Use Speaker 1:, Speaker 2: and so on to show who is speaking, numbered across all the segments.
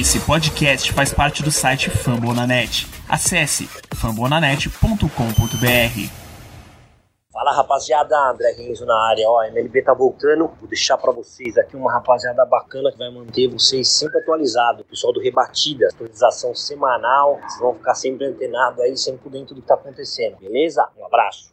Speaker 1: Esse podcast faz parte do site Fambonanet. Acesse fambonanet.com.br.
Speaker 2: Fala rapaziada, André Renzo na área, ó, MLB tá voltando, vou deixar para vocês aqui uma rapaziada bacana que vai manter vocês sempre atualizados, pessoal do Rebatida, atualização semanal, vocês vão ficar sempre antenados aí, sempre por dentro do que tá acontecendo, beleza? Um abraço.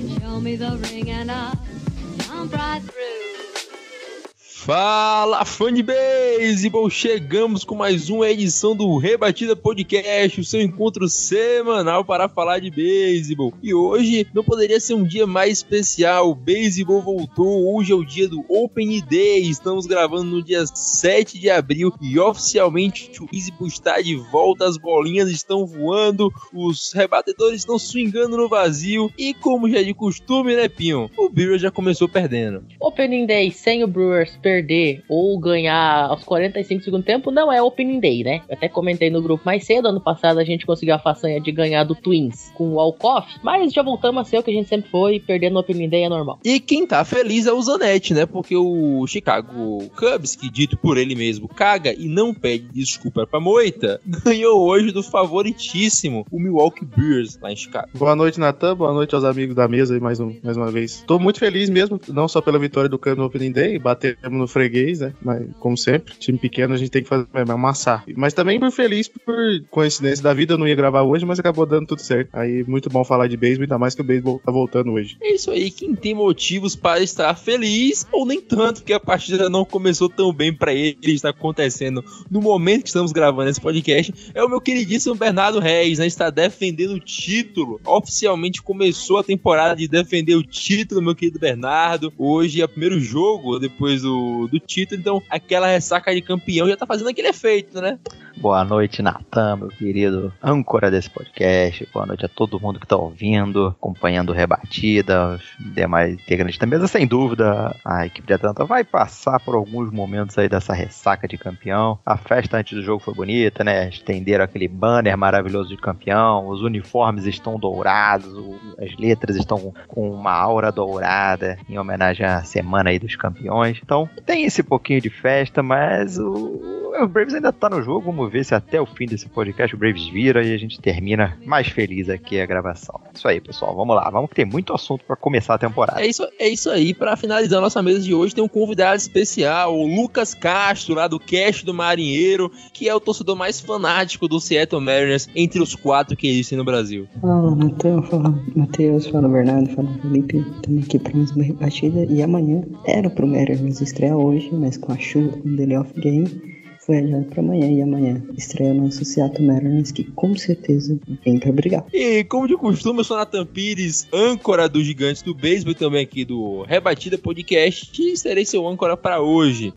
Speaker 3: Fala, fã de beisebol! Chegamos com mais uma edição do Rebatida Podcast, o seu encontro semanal para falar de beisebol. E hoje não poderia ser um dia mais especial. O beisebol voltou. Hoje é o dia do Open Day. Estamos gravando no dia 7 de abril e oficialmente o beisebol está de volta. As bolinhas estão voando, os rebatedores estão swingando no vazio. E como já é de costume, né, Pinho? O Brewers já começou perdendo.
Speaker 4: Opening Day sem o Brewers perder ou ganhar aos 45 do segundo tempo não é Opening Day, né? Eu até comentei no grupo mais cedo, ano passado a gente conseguiu a façanha de ganhar do Twins com o Walkoff, mas já voltamos a ser o que a gente sempre foi, perder no Opening Day é normal.
Speaker 3: E quem tá feliz é o Zanetti, né? Porque o Chicago Cubs, que dito por ele mesmo, caga e não pede desculpa pra moita, ganhou hoje do favoritíssimo, o Milwaukee Brewers, lá em Chicago.
Speaker 5: Boa noite, Natan. Boa noite aos amigos da mesa aí mais, um, mais uma vez. Tô muito feliz mesmo, não só pela vitória do Cano no Opening Day, batemos no freguês, né? Mas, como sempre, time pequeno a gente tem que fazer é, amassar. Mas também por feliz por coincidência da vida, eu não ia gravar hoje, mas acabou dando tudo certo. Aí, muito bom falar de beisebol, ainda mais que o beisebol tá voltando hoje.
Speaker 3: É isso aí, quem tem motivos para estar feliz, ou nem tanto, porque a partida não começou tão bem para ele, está acontecendo no momento que estamos gravando esse podcast, é o meu queridíssimo Bernardo Reis, né? Está defendendo o título. Oficialmente começou a temporada de defender o título, meu querido Bernardo. Hoje é o primeiro jogo depois do, do título, então aquela ressaca de campeão já tá fazendo aquele efeito, né?
Speaker 6: Boa noite, Natan, meu querido âncora desse podcast. Boa noite a todo mundo que tá ouvindo, acompanhando Rebatida, os demais integrantes da mesa. Sem dúvida, a equipe de Atlanta vai passar por alguns momentos aí dessa ressaca de campeão. A festa antes do jogo foi bonita, né? Estenderam aquele banner maravilhoso de campeão, os uniformes estão dourados, as letras estão com uma aura dourada em homenagem à semana aí dos campeões. Então, tem esse pouquinho de festa, mas o, o Braves ainda tá no jogo. Vamos ver se até o fim desse podcast o Braves vira e a gente termina mais feliz aqui a gravação. Isso aí, pessoal. Vamos lá. Vamos que tem muito assunto pra começar a temporada.
Speaker 3: É isso, é isso aí, para finalizar a nossa mesa de hoje, tem um convidado especial, o Lucas Castro, lá do Cast do Marinheiro, que é o torcedor mais fanático do Seattle Mariners entre os quatro que existem no Brasil.
Speaker 7: Fala, Natan, fala Matheus, fala Bernardo, fala Felipe. Estamos aqui para mais uma rebatida. E amanhã era pro Mariners estrear hoje, mas com a chuva, com o off game, foi adiado para amanhã. E amanhã estreia o nosso Seattle Mariners, que com certeza vem para brigar.
Speaker 3: E como de costume, eu sou Nathan Pires, âncora dos Gigantes do Beisebol também aqui do Rebatida Podcast, e serei seu âncora para hoje.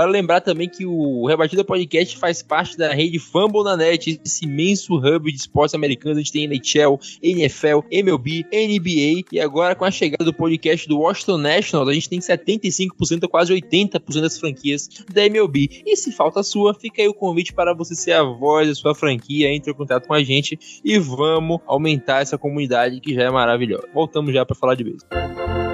Speaker 3: Vale lembrar também que o Rebatida Podcast faz parte da rede Fumble na Net, esse imenso hub de esportes americanos. A gente tem NHL, NFL, MLB, NBA e agora com a chegada do podcast do Washington Nationals, a gente tem 75%, quase 80% das franquias da MLB. E se falta a sua, fica aí o convite para você ser a voz da sua franquia, entre em contato com a gente e vamos aumentar essa comunidade que já é maravilhosa. Voltamos já para falar de beisebol.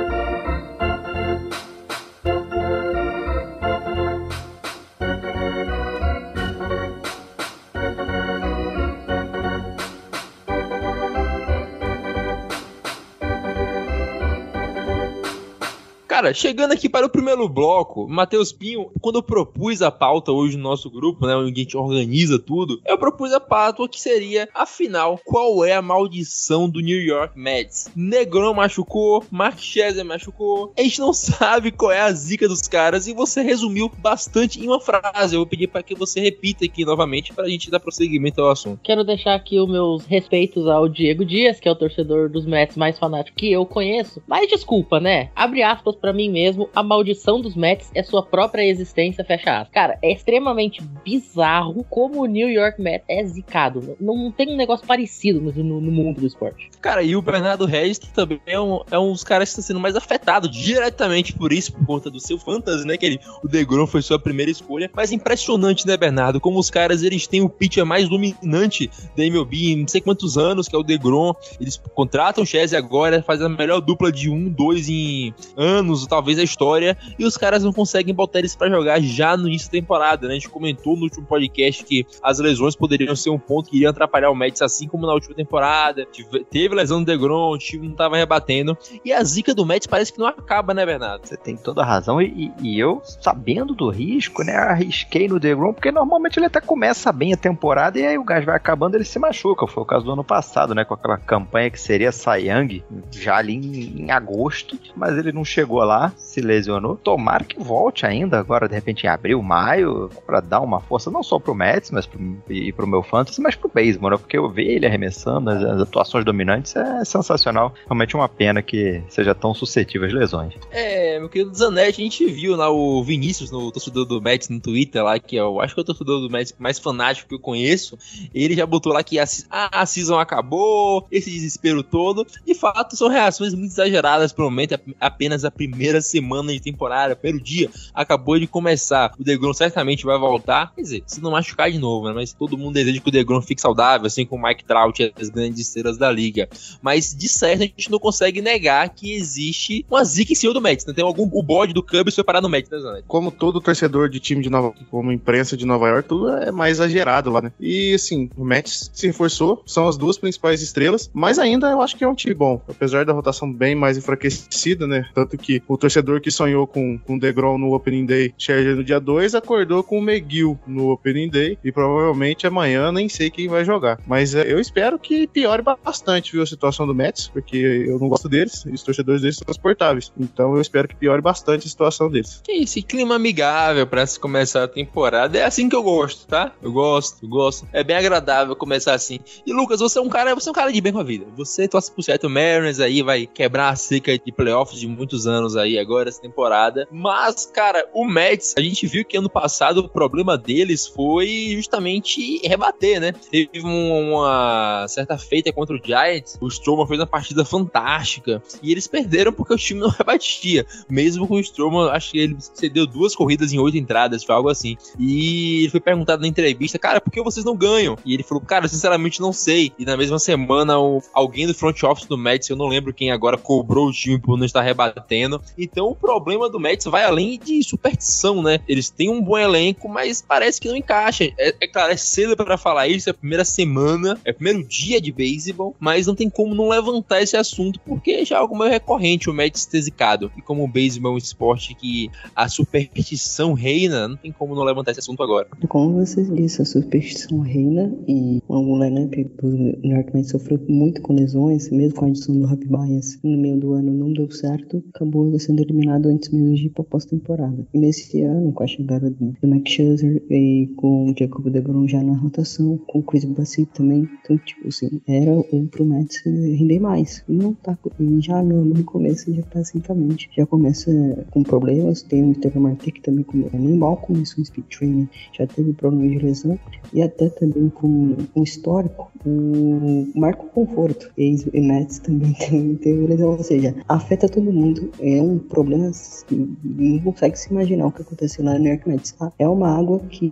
Speaker 3: Cara, chegando aqui para o primeiro bloco, Matheus Pinho, quando eu propus a pauta hoje no nosso grupo, né, onde a gente organiza tudo, eu propus a pauta que seria, afinal, qual é a maldição do New York Mets? Negron machucou, Mark Scherzer machucou, a gente não sabe qual é a zica dos caras e você resumiu bastante em uma frase. Eu vou pedir para que você repita aqui novamente para a gente dar prosseguimento ao assunto.
Speaker 4: Quero deixar aqui os meus respeitos ao Diego Dias, que é o torcedor dos Mets mais fanático que eu conheço. Mas desculpa, né? Abre aspas para mim mesmo, a maldição dos Mets é sua própria existência, fecha aspas. Cara, é extremamente bizarro como o New York Mets é zicado. Não, não tem um negócio parecido no, no, no mundo do esporte.
Speaker 3: Cara, e o Bernardo Regis também é um, é um dos caras que está sendo mais afetado diretamente por isso, por conta do seu fantasy, né? Que ele, o DeGrom foi sua primeira escolha. Mas impressionante, né, Bernardo? Como os caras, eles têm o pitcher mais dominante da MLB em não sei quantos anos, que é o DeGrom. Eles contratam o Chese agora, fazem a melhor dupla de um, dois em anos, talvez a história. E os caras não conseguem botar eles para jogar já no início da temporada, né? A gente comentou no último podcast que as lesões poderiam ser um ponto que iria atrapalhar o Mets, assim como na última temporada. Teve lesão do DeGrom, o time não tava rebatendo. E a zica do Mets parece que não acaba, né, Bernardo?
Speaker 6: Você tem toda a razão. E, e eu, sabendo do risco, né, arrisquei no DeGrom, porque normalmente ele até começa bem a temporada e aí o gás vai acabando ele se machuca. Foi o caso do ano passado, né, com aquela campanha que seria Sayang, já ali em, em agosto, mas ele não chegou lá, se lesionou. Tomara que volte ainda agora, de repente em abril, maio, para dar uma força não só pro Mets, mas pro, e pro meu fantasy, mas pro beisebol, né, porque eu ver ele arremessando, as, as atuações dominantes é sensacional. Realmente uma pena que seja tão suscetível às lesões.
Speaker 3: É, meu querido Zanetti, a gente viu lá o Vinícius, no torcedor do Mets no Twitter lá, que eu acho que é o torcedor do Mets mais fanático que eu conheço. Ele já botou lá que a, a, a season acabou, esse desespero todo. De fato, são reações muito exageradas pro momento. É apenas a primeira semana de temporada, primeiro dia, acabou de começar. O DeGrom certamente vai voltar. Quer dizer, se não machucar de novo, né? Mas todo mundo deseja que o DeGrom fique saudável, assim como o Mike Trout e as grandes estrelas da liga. Mas, de certo, a gente não consegue negar que existe uma zica em cima do Mets, né? Tem algum, o bode do Cubs parar no Mets, né, Zanetti?
Speaker 5: Como todo torcedor de time de Nova como imprensa de Nova York, tudo é mais exagerado lá, né? E assim, o Mets se reforçou, são as duas principais estrelas, mas ainda eu acho que é um time bom, apesar da rotação bem mais enfraquecida, né? Tanto que o torcedor que sonhou com, o DeGrom no Opening Day, Scherzer no dia 2, acordou com o McGill no Opening Day e provavelmente amanhã nem sei quem vai jogar. Mas é, eu espero que piore bastante, viu, a situação do Mets, porque eu não gosto deles e os torcedores deles são transportáveis. Então eu espero que piore bastante a situação deles.
Speaker 3: Que esse clima amigável para se começar a temporada é assim que eu gosto, tá? Eu gosto, eu gosto. É bem agradável começar assim. E Lucas, você é um cara, você é um cara de bem com a vida. Você torce pro Seattle Mariners aí, vai quebrar a seca de playoffs de muitos anos aí agora essa temporada. Mas, cara, o Mets, a gente viu que ano passado o problema deles foi justamente rebater, né? Teve uma certa feita contra o Giants, o Stroman fez uma partida fantástica e eles perderam porque o time não rebatia. Mesmo com o Stroman, acho que ele cedeu duas corridas em oito entradas, foi algo assim. E ele foi perguntado na entrevista, cara, por que vocês não ganham? E ele falou, cara, sinceramente não sei. E na mesma semana, alguém do front office do Mets, eu não lembro quem agora, cobrou o time por não estar rebatendo. Então o problema do Mets vai além de superstição, né? Eles têm um bom elenco, mas parece que não encaixa. É, é claro, é cedo para falar isso, é a primeira semana, é o primeiro dia de beisebol, mas não tem como não levantar esse assunto, porque já é algo meio recorrente o Mets ter zicado. E como o beisebol é um esporte que a superstição reina, não tem como não levantar esse assunto agora.
Speaker 7: Como você disse, a superstição reina e o lineup do New York Mets sofreu muito com lesões, mesmo com a adição do Happy Bias no meio do ano não deu certo, acabou sendo eliminado antes mesmo de ir para pós-temporada. E nesse ano, com a chegada do Max Scherzer e com o Jacob DeGrom já na rotação, com o Chris Bassett também, então, tipo assim, era um pro Mets render mais. E não tá, já no, no começo já basicamente já começa com problemas, tem o Trevor Marte que também come, nem mal começou o speed training, já teve problema de lesão, e até também com um histórico, o Marco Conforto, ex-Mets também tem, teve lesão, ou seja, afeta todo mundo, é um problema, não consegue se imaginar o que aconteceu lá no New York Mets. É uma água que,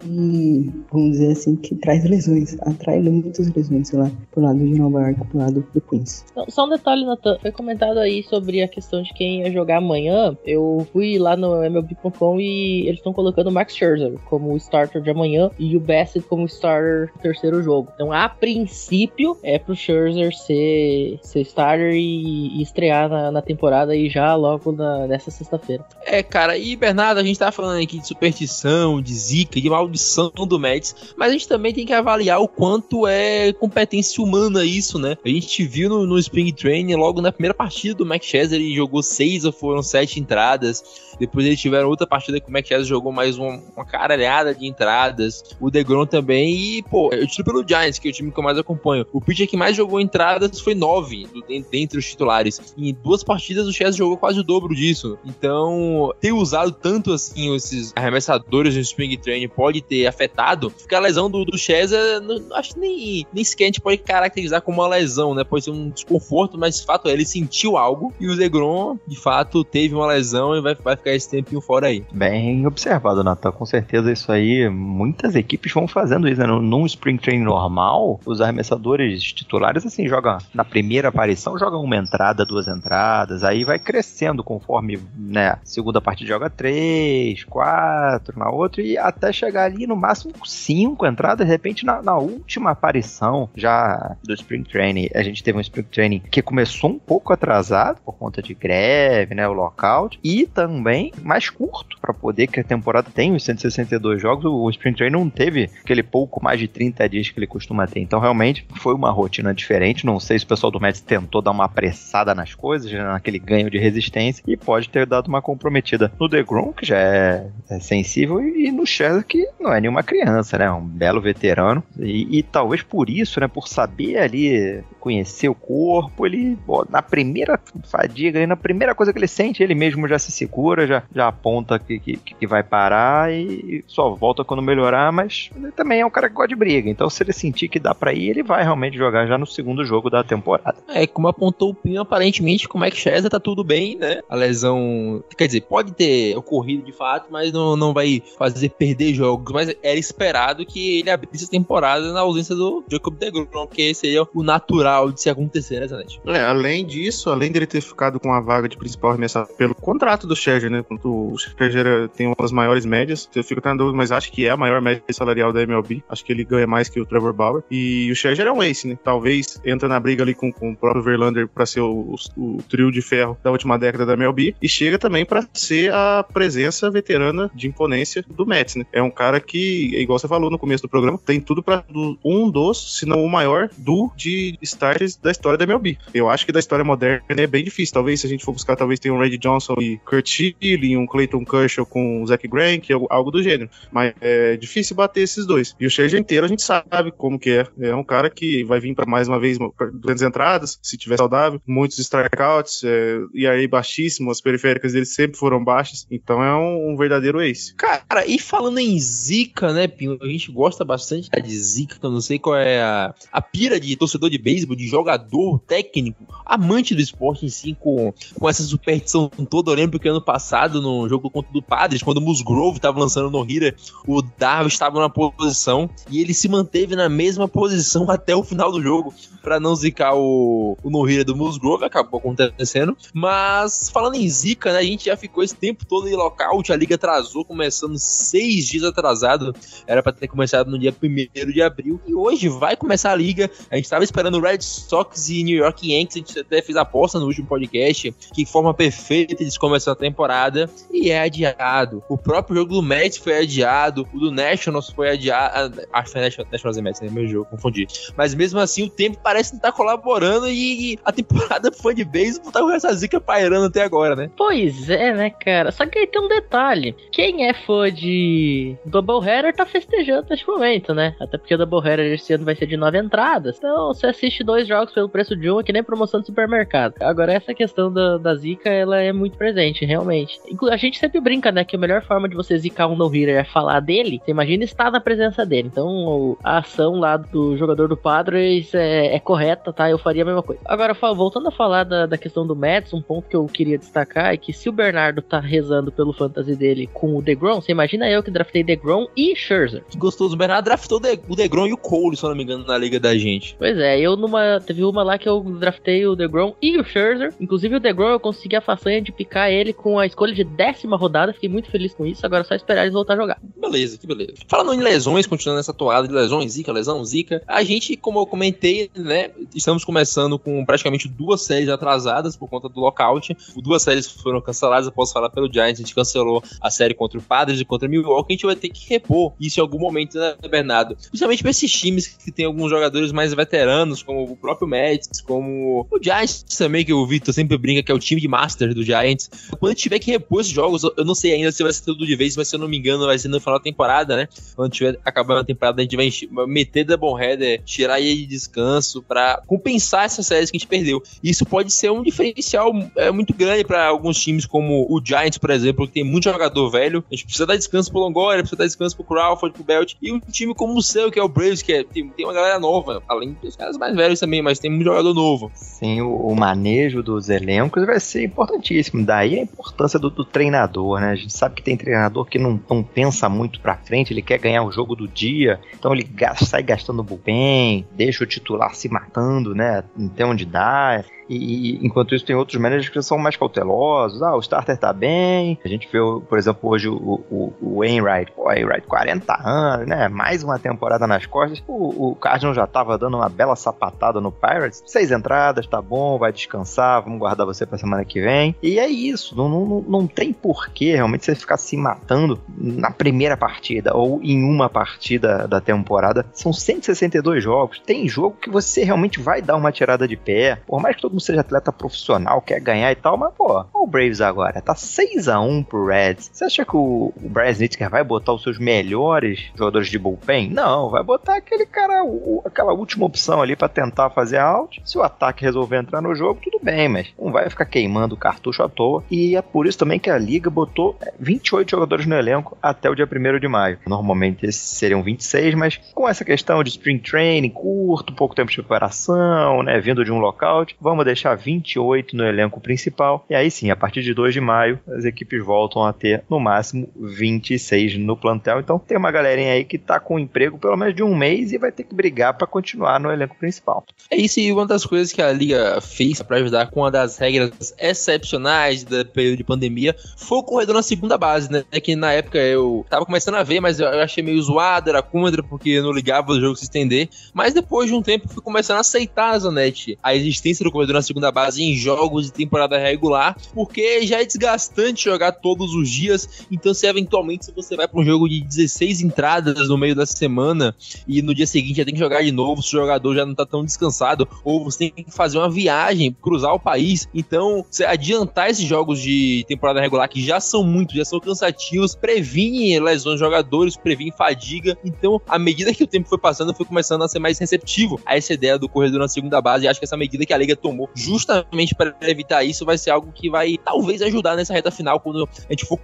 Speaker 7: vamos dizer assim, que traz lesões, atrai muitas lesões, sei lá, pro lado de Nova York, pro lado do Queens.
Speaker 4: Só um detalhe, Nathan, foi comentado aí sobre a questão de quem ia jogar amanhã, eu fui lá no MLB.com e eles estão colocando o Max Scherzer como starter de amanhã e o Bassett como starter terceiro jogo. Então, a princípio, é pro Scherzer ser, ser starter e, e estrear na, na, temporada e já logo na, sexta-feira.
Speaker 3: É, cara, e Bernardo, a gente tá falando aqui de superstição, de zica, de maldição do Mets, mas a gente também tem que avaliar o quanto é competência humana isso, né? A gente viu no, no Spring Training, logo na primeira partida do Max Scherzer, ele jogou seis ou foram sete entradas. Depois eles tiveram outra partida que o Max Scherzer jogou mais uma, uma caralhada de entradas. O DeGrom também. E, pô, eu tiro pelo Giants, que é o time que eu mais acompanho. O pitcher que mais jogou entradas foi nove dentre os titulares. Em duas partidas o Scherzer jogou quase o dobro disso. Então, ter usado tanto assim esses arremessadores no Spring Training pode ter afetado, porque a lesão do, do Scherzer, não, acho que nem, nem sequer a gente pode caracterizar como uma lesão, né? Pode ser um desconforto, mas de fato ele sentiu algo e o DeGrom, de fato, teve uma lesão e vai, vai ficar esse tempinho fora aí.
Speaker 6: Bem observado, Natan. Com certeza isso aí, muitas equipes vão fazendo isso, né? Num Spring Training normal, os arremessadores titulares, assim, jogam na primeira aparição, jogam uma entrada, duas entradas, aí vai crescendo conforme, né? Segunda partida joga três, quatro, na outra, e até chegar ali no máximo cinco entradas, de repente na, na última aparição já do Spring Training, a gente teve um Spring Training que começou um pouco atrasado por conta de greve, né? O lockout, e também mais curto para poder que a temporada tem os 162 jogos, o Spring Training não teve aquele pouco mais de 30 dias que ele costuma ter. Então realmente foi uma rotina diferente. Não sei se o pessoal do Mets tentou dar uma apressada nas coisas, né, naquele ganho de resistência e pode ter dado uma comprometida no DeGrom, que já é, é sensível, e, no Scherzer, que não é nenhuma criança, né? Um belo veterano. E, e talvez por isso, né? Por saber ali conhecer o corpo, ele na primeira fadiga, na primeira coisa que ele sente, ele mesmo já se segura, já, já aponta que, que, que vai parar e só volta quando melhorar, mas ele também é um cara que gosta de briga, então se ele sentir que dá pra ir, ele vai realmente jogar já no segundo jogo da temporada.
Speaker 3: É, como apontou o Pinho, aparentemente com o Max Scherzer tá tudo bem, né? A lesão, quer dizer, pode ter ocorrido de fato, mas não, não vai fazer perder jogos, mas era esperado que ele abrisse a temporada na ausência do Jacob DeGrom, porque seria o natural de se acontecer, né, Zanetti?
Speaker 5: É, além disso, além dele ter ficado com a vaga de principal arremessador pelo contrato do Scherzer, né? O Scherzer tem uma das maiores médias, eu fico tendo dúvida, mas acho que é a maior média salarial da MLB. Acho que ele ganha mais que o Trevor Bauer. E o Scherzer é um ace, né? Talvez entra na briga ali com, com o próprio Verlander para ser o, o, o, trio de ferro da última década da MLB. E chega também para ser a presença veterana de imponência do Mets, né? É um cara que, igual você falou no começo do programa, tem tudo para um dos, se não o maior, do de starters da história da MLB. Eu acho que da história moderna é bem difícil. Talvez, se a gente for buscar, talvez tenha um Red Johnson e Kurt Schilling, um Clayton Kershaw com o Zach Greinke, algo do gênero. Mas é difícil bater esses dois. E o Scherzer inteiro a gente sabe como que é. É um cara que vai vir para mais uma vez grandes entradas, se tiver saudável, muitos strikeouts, é, e aí baixíssimo, as periféricas dele sempre foram baixas. Então é um, um verdadeiro ace.
Speaker 3: Cara, e falando em zica, né, Pinho? A gente gosta bastante de zica, eu não sei qual é a, a pira de torcedor de beisebol, de jogador, técnico, amante do esporte em si, com, com essa superstição toda. Eu lembro que ano passado, no jogo contra o Padres, quando o Musgrove tava lançando no Hira, o Darwin estava na posição e ele se manteve na mesma posição até o final do jogo para não zicar o, o no-hira do Musgrove, acabou acontecendo. Mas falando em zica, né, a gente já ficou esse tempo todo em lockout, a liga atrasou, começando seis dias atrasado, era para ter começado no dia 1 de abril, e hoje vai começar a liga, a gente estava esperando o Red Sox e New York Yankees, a gente até fez aposta no último podcast, que forma perfeita eles começam a temporada, e é adiado. O próprio jogo do Mets foi adiado, o do Nationals foi adiado, ah, acho que foi Nationals e Mets, né, meu jogo, confundi. Mas mesmo assim, o tempo parece não estar tá colaborando e a temporada fã de beisebol tá com essa zica pairando até agora, né?
Speaker 4: Pois é, né, cara? Só que aí tem um detalhe. Quem é fã de Doubleheader tá festejando neste momento, né? Até porque o Doubleheader esse ano vai ser de nove entradas. Então, você assiste dois jogos pelo preço de um, é que nem promoção de supermercado. Agora, essa questão da, da zica, ela é muito presente, realmente. A gente sempre brinca, né, que a melhor forma de você zicar um no-hitter é falar dele. Você imagina estar na presença dele. Então, a ação lá do jogador do Padres é, é correta, tá? Eu faria a mesma coisa. Agora, voltando a falar da, da questão do Mets, um ponto que eu queria destacar é que se o Bernardo tá rezando pelo fantasy dele com o DeGrom, você imagina eu que draftei DeGrom e Scherzer.
Speaker 3: Que gostoso, o Bernardo draftou o DeGrom e o Cole, se eu não me engano, na liga da gente.
Speaker 4: Pois é, eu numa. Teve uma lá que eu draftei o DeGrom e o Scherzer. Inclusive o DeGrom eu consegui a façanha de picar ele com a escolha de décima rodada. Fiquei muito feliz com isso. Agora é só esperar eles voltar a jogar.
Speaker 3: Beleza, que beleza. Falando em lesões, continuando essa toada de lesões, zica, lesão, zica. A gente, como eu comentei, né, estamos começando com praticamente duas séries atrasadas por conta do lockout. Duas séries foram canceladas, eu posso falar pelo Giants, a gente cancelou a série contra o Padres e contra o Milwaukee, a gente vai ter que repor isso em algum momento, né, Bernardo? Principalmente para esses times que tem alguns jogadores mais veteranos, como o próprio Mets, como o Giants também, que o Vitor sempre brinca que é o time de Masters do Giants. Quando tiver que repor esses jogos, eu não sei ainda se vai ser tudo de vez, mas se eu não me engano, vai ser no final da temporada, né? Quando tiver acabando a temporada, a gente vai meter Doubleheader, tirar ele de descanso para compensar essas séries que a gente perdeu. Isso pode ser um diferencial é, muito grande para alguns times, como o Giants, por exemplo, que tem muito jogador velho. A gente precisa dar descanso pro Longoria, precisa dar descanso pro Crawford, pro Belt. E um time como o seu, que é o Braves, que é, tem, tem uma galera nova, além dos caras mais velhos também, mas tem muito jogador novo.
Speaker 6: Sim, o, o manejo dos elencos vai ser importantíssimo. Daí a importância do, do, treinador, né? A gente sabe que tem treinador que não, não pensa muito pra frente, ele quer ganhar o jogo do dia, então ele gasta, sai gastando bullpen, deixa o titular se matando, né? Até onde dá. E, enquanto isso, tem outros managers que são mais cautelosos. Ah, o starter tá bem. A gente vê, por exemplo, hoje o, o, o Wainwright. Pô, Wainwright, 40 anos, né? Mais uma temporada nas costas. O, o Cardinal já tava dando uma bela sapatada no Pirates. Seis entradas, tá bom, vai descansar, vamos guardar você pra semana que vem. E é isso. Não, não, não tem porquê realmente você ficar se matando na primeira partida ou em uma partida da temporada. São 162 jogos. Tem jogo que você realmente vai dar uma tirada de pé. Por mais que todo mundo seja atleta profissional, quer ganhar e tal, mas, pô, o Braves agora tá 6 a 1 pro Reds. Você acha que o, o Brian Snitker vai botar os seus melhores jogadores de bullpen? Não, vai botar aquele cara, o, aquela última opção ali para tentar fazer out. Se o ataque resolver entrar no jogo, tudo bem, mas não vai ficar queimando o cartucho à toa. E é por isso também que a liga botou 28 jogadores no elenco até o dia 1 de maio. Normalmente esses seriam 26, mas com essa questão de spring training curto, pouco tempo de preparação, né, vindo de um lockout, vamos deixar 28 no elenco principal. E aí sim, a partir de 2 de maio, as equipes voltam a ter no máximo 26 no plantel. Então tem uma galerinha aí que tá com emprego pelo menos de um mês e vai ter que brigar para continuar no elenco principal.
Speaker 3: É isso, e uma das coisas que a liga fez para ajudar com uma das regras excepcionais do período de pandemia foi o corredor na segunda base, né? É que na época eu tava começando a ver, mas eu achei meio zoado, era contra, porque não ligava o jogo se estender. Mas depois de um tempo fui começando a aceitar a Zanetti, a existência do corredor na segunda base em jogos de temporada regular, porque já é desgastante jogar todos os dias. Então, se eventualmente se você vai para um jogo de 16 entradas no meio da semana e no dia seguinte já tem que jogar de novo, se o jogador já não tá tão descansado, ou você tem que fazer uma viagem, cruzar o país. Então, você adiantar esses jogos de temporada regular que já são muito, já são cansativos, previne lesões de jogadores, previne fadiga. Então, à medida que o tempo foi passando, eu fui começando a ser mais receptivo a essa ideia do corredor na segunda base. E acho que essa medida que a liga tomou justamente para evitar isso, vai ser algo que vai talvez ajudar nessa reta final quando a gente for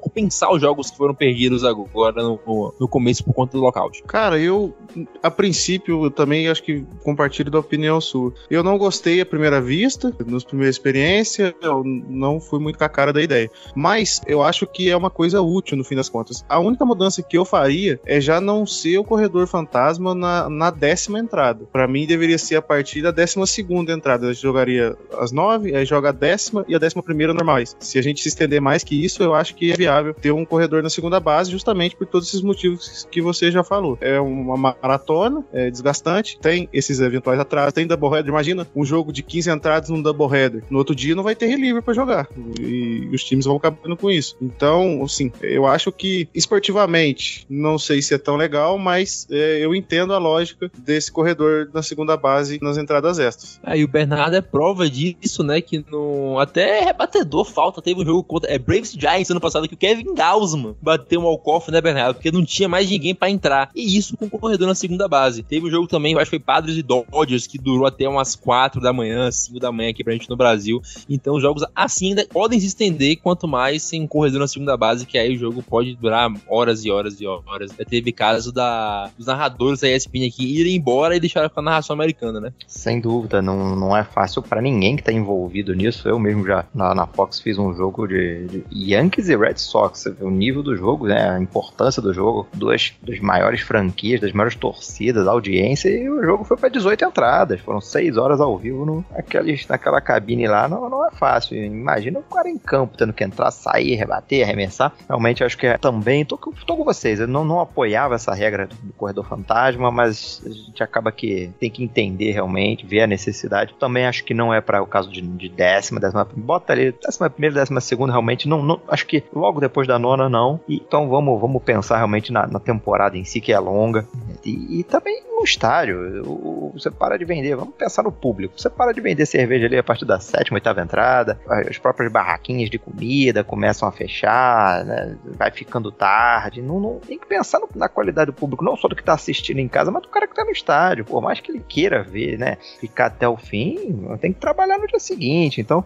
Speaker 3: compensar os jogos que foram perdidos agora no, no começo por conta do lockout.
Speaker 5: Cara, eu, a princípio, eu também acho que compartilho da opinião sua. Eu não gostei à primeira vista, nas primeiras experiências, eu não fui muito com a cara da ideia. Mas eu acho que é uma coisa útil no fim das contas. A única mudança que eu faria é já não ser o corredor fantasma na, na décima entrada. Para mim, deveria ser a partir da décima segunda entrada a gente jogaria as nove, aí joga a décima e a décima primeira normais. Se a gente se estender mais que isso, eu acho que é viável ter um corredor na segunda base, justamente por todos esses motivos que você já falou. É uma maratona, é desgastante, tem esses eventuais atrasos, tem doubleheader. Imagina um jogo de 15 entradas num doubleheader. No outro dia não vai ter reliever para jogar. E os times vão acabando com isso. Então, assim, eu acho que esportivamente, não sei se é tão legal, mas é, eu entendo a lógica desse corredor na segunda base nas entradas extras.
Speaker 3: Aí o Bernardo Bernardo é prova disso, né? Que no. Até rebatedor falta. Teve um jogo contra. É Braves Giants ano passado que o Kevin Gausman bateu um walk-off, né, Bernardo? Porque não tinha mais ninguém para entrar. E isso com o corredor na segunda base. Teve um jogo também, acho que foi Padres e Dodgers, que durou até umas 4 da manhã, 5 da manhã aqui pra gente no Brasil. Então, os jogos assim ainda podem se estender, quanto mais sem corredor na segunda base, que aí o jogo pode durar horas e horas e horas. Já teve caso da, dos narradores da ESPN aqui irem embora e deixaram a narração americana, né?
Speaker 6: Sem dúvida, não, não é fácil para ninguém que tá envolvido nisso. Eu mesmo já na, na Fox fiz um jogo de, de, Yankees e Red Sox. O nível do jogo, né? A importância do jogo, duas das maiores franquias, das maiores torcidas, audiência, e o jogo foi para 18 entradas. Foram 6 horas ao vivo no, naquele, naquela cabine lá. Não, não é fácil. Imagina o cara em campo tendo que entrar, sair, rebater, arremessar. Realmente acho que é também. Tô, tô com vocês. Eu não, não apoiava essa regra do corredor fantasma, mas a gente acaba que tem que entender realmente, ver a necessidade. Também acho que não é para o caso de, de décima, décima, bota ali décima primeira, décima segunda, realmente, não, não, acho que logo depois da nona não, e, então vamos, vamos pensar realmente na, na temporada em si, que é longa, e, e também no estádio, você para de vender, vamos pensar no público, você para de vender cerveja ali a partir da sétima, oitava entrada, as próprias barraquinhas de comida começam a fechar, né, vai ficando tarde, não, não tem que pensar no, na qualidade do público, não só do que tá assistindo em casa, mas do cara que tá no estádio, por mais que ele queira ver, né, ficar até o fim, tem que trabalhar no dia seguinte, então,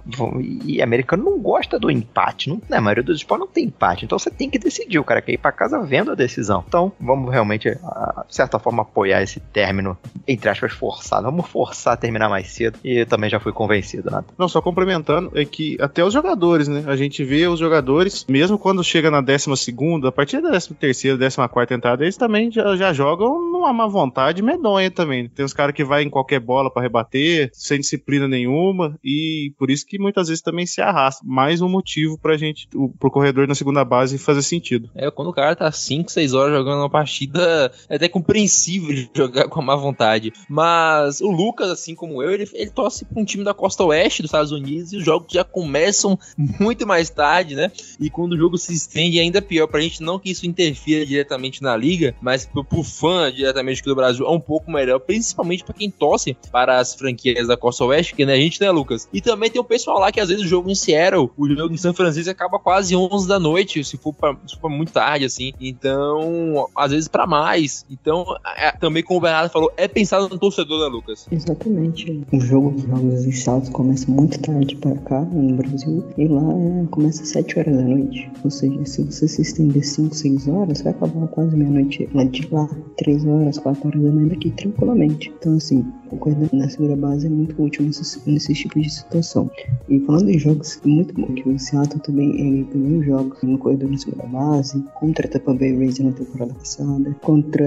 Speaker 6: e americano não gosta do empate, não, né, a maioria dos esportes não tem empate, então você tem que decidir, o cara quer ir pra casa vendo a decisão, então vamos realmente, de certa forma, apoiar esse término, entre aspas, forçado, vamos forçar a terminar mais cedo, e eu também já fui convencido, né.
Speaker 5: Não, só complementando, é que até os jogadores, né, a gente vê os jogadores, mesmo quando chega na décima segunda, a partir da décima terceira, décima quarta entrada, eles também já, já jogam numa má vontade medonha também, tem uns caras que vai em qualquer bola para rebater, sem disciplina nenhuma, e por isso que muitas vezes também se arrasta. Mais um motivo pra gente, o, pro corredor na segunda base fazer sentido.
Speaker 3: É, quando o cara tá 5, 6 horas jogando uma partida, é até compreensível de jogar com a má vontade. Mas o Lucas, assim como eu, ele, ele torce pra um time da costa oeste dos Estados Unidos e os jogos já começam muito mais tarde, né? E quando o jogo se estende, é ainda pior. Pra gente, não que isso interfira diretamente na liga, mas pro, pro fã diretamente aqui do Brasil é um pouco melhor, principalmente para quem torce para as franquias da costa oeste, que né, a gente, né, Lucas? E também tem o pessoal lá que às vezes o jogo em Seattle, o jogo em São Francisco acaba quase 11 da noite, se for, pra, se for muito tarde, assim. Então, às vezes para mais. Então, é, também como o Bernardo falou, é pensado no torcedor, né, Lucas?
Speaker 7: Exatamente. O jogo dos jogos estados começa muito tarde para cá, no Brasil, e lá é, começa às 7 horas da noite. Ou seja, se você se estender 5, 6 horas, vai acabar quase meia-noite lá de lá, 3 horas, 4 horas da manhã daqui, tranquilamente. Então, assim, o corredor na segunda base é muito útil nesse, nesse tipo de situação. E falando em jogos, muito bom que o Seattle também ele ganhou jogos no corredor na segunda base, contra a Tampa Bay Rays na temporada passada, contra,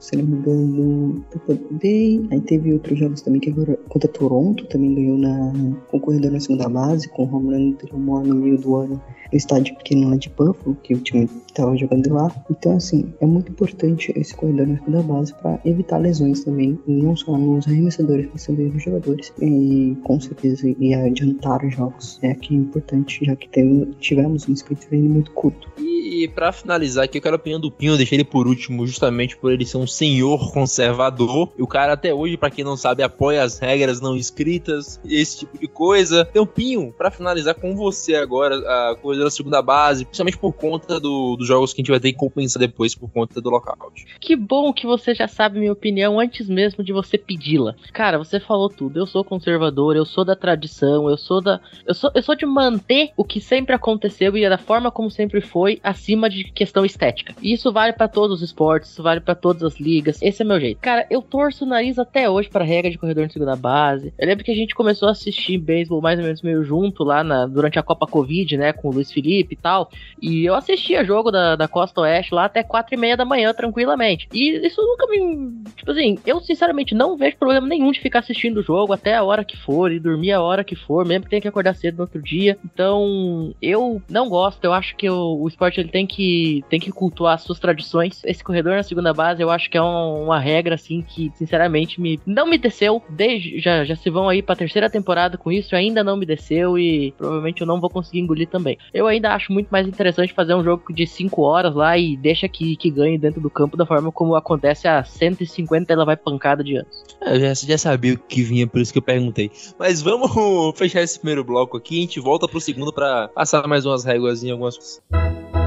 Speaker 7: se não me engano, Tampa Bay, aí teve outros jogos também que agora, contra Toronto, também ganhou na, com o corredor na segunda base, com o home run do no meio do ano no estádio pequeno lá de Buffalo, que o time estava jogando lá. Então, assim, é muito importante esse corredor na segunda base para evitar lesões também, não só nos arremessadores, mas também nos jogadores. E com certeza e adiantar os jogos é aqui importante, já que temos, tivemos um split training muito curto.
Speaker 3: E para finalizar aqui, eu quero a opinião do Pinho, eu deixei ele por último, justamente por ele ser um senhor conservador. E o cara até hoje, para quem não sabe, apoia as regras não escritas, esse tipo de coisa. Então, Pinho, para finalizar com você agora, a coisa da segunda base, principalmente por conta do, dos jogos que a gente vai ter que compensar depois por conta do lockout.
Speaker 4: Que bom que você já sabe minha opinião antes mesmo de você pedi-la. Cara, você falou tudo. Eu sou conservador, eu sou da tradição, eu sou da. Eu sou, eu sou de manter o que sempre aconteceu e da forma como sempre foi, acima de questão estética. E isso vale para todos os esportes, isso vale para todas as ligas. Esse é meu jeito. Cara, eu torço o nariz até hoje pra regra de corredor de segunda base. Eu lembro que a gente começou a assistir beisebol mais ou menos meio junto lá na, durante a Copa Covid, né? Com o Luiz Felipe e tal. E eu assistia jogo da, da Costa Oeste lá até quatro e meia da manhã, tranquilamente. E isso nunca me. Tipo assim, eu sinceramente não vejo problema nenhum de ficar assistindo o jogo até a hora que for e dormir a hora que for, mesmo que tenha que acordar cedo no outro dia. Então, eu não gosto. Eu acho que o, o esporte ele tem que, tem que cultuar as suas tradições. Esse corredor na segunda base, eu acho que é um, uma regra, assim, que sinceramente me, não me desceu. Desde, já, já se vão aí pra terceira temporada com isso, ainda não me desceu e provavelmente eu não vou conseguir engolir também. Ainda acho muito mais interessante fazer um jogo de 5 horas lá e deixa que, que ganhe dentro do campo da forma como acontece há 150 ela vai pancada de anos.
Speaker 3: Eu já, já sabia o que vinha, por isso que eu perguntei. Mas vamos fechar esse primeiro bloco aqui e a gente volta pro segundo para passar mais umas réguas em algumas coisas.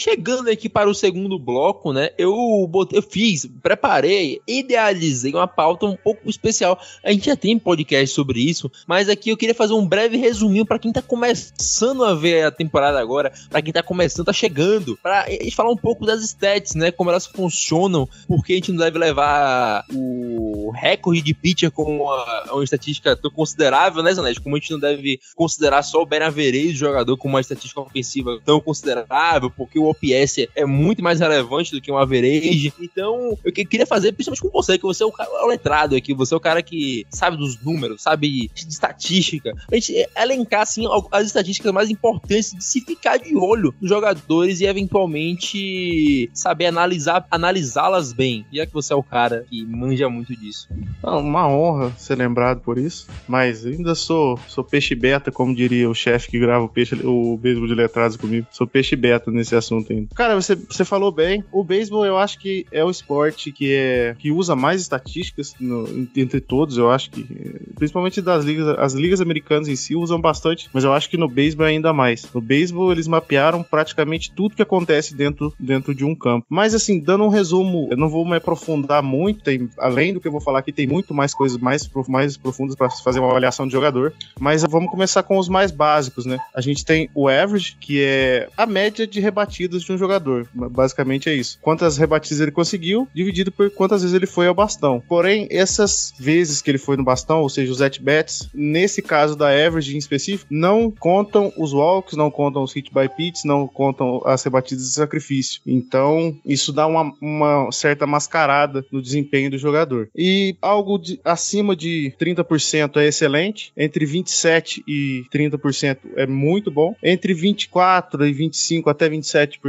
Speaker 3: Chegando aqui para o segundo bloco, né? Eu, botei, eu fiz, preparei, idealizei uma pauta um pouco especial. A gente já tem podcast sobre isso, mas aqui eu queria fazer um breve resuminho para quem tá começando a ver a temporada agora, para quem tá começando, tá chegando, para falar um pouco das stats, né? Como elas funcionam, porque a gente não deve levar o o recorde de pitcher com uma, uma estatística tão considerável, né, Zanetti? Como a gente não deve considerar só o Ben Average jogador com uma estatística ofensiva tão considerável, porque o OPS é muito mais relevante do que um average. Então, eu queria fazer, principalmente com você, que você é o, cara, é o letrado aqui, você é o cara que sabe dos números, sabe de estatística. A gente elencar, assim, as estatísticas mais importantes de se ficar de olho nos jogadores e, eventualmente, saber analisar, analisá-las bem. Já que você é o cara que manja muito disso.
Speaker 5: Uma honra ser lembrado por isso, mas ainda sou, sou peixe beta, como diria o chefe que grava o peixe, o beisebol de letrados comigo. Sou peixe beta nesse assunto ainda. Cara, você, você falou bem. O beisebol eu acho que é o esporte que é que usa mais estatísticas no, entre todos. Eu acho que principalmente das ligas, as ligas americanas em si usam bastante, mas eu acho que no beisebol ainda mais. No beisebol eles mapearam praticamente tudo que acontece dentro, dentro de um campo. Mas assim, dando um resumo, eu não vou me aprofundar muito, tem, além do que eu vou falar aqui, tem muito mais coisas mais, mais profundas para fazer uma avaliação de jogador. Mas vamos começar com os mais básicos, né? A gente tem o average, que é a média de de um jogador. Basicamente é isso. Quantas rebatidas ele conseguiu, dividido por quantas vezes ele foi ao bastão. Porém, essas vezes que ele foi no bastão, ou seja, os at-bats, nesse caso da average em específico, não contam os walks, não contam os hit by pitch, não contam as rebatidas de sacrifício. Então, isso dá uma, uma certa mascarada no desempenho do jogador. E algo de, acima de 30% é excelente, entre 27 e 30% é muito bom, entre 24 e 25 até 27%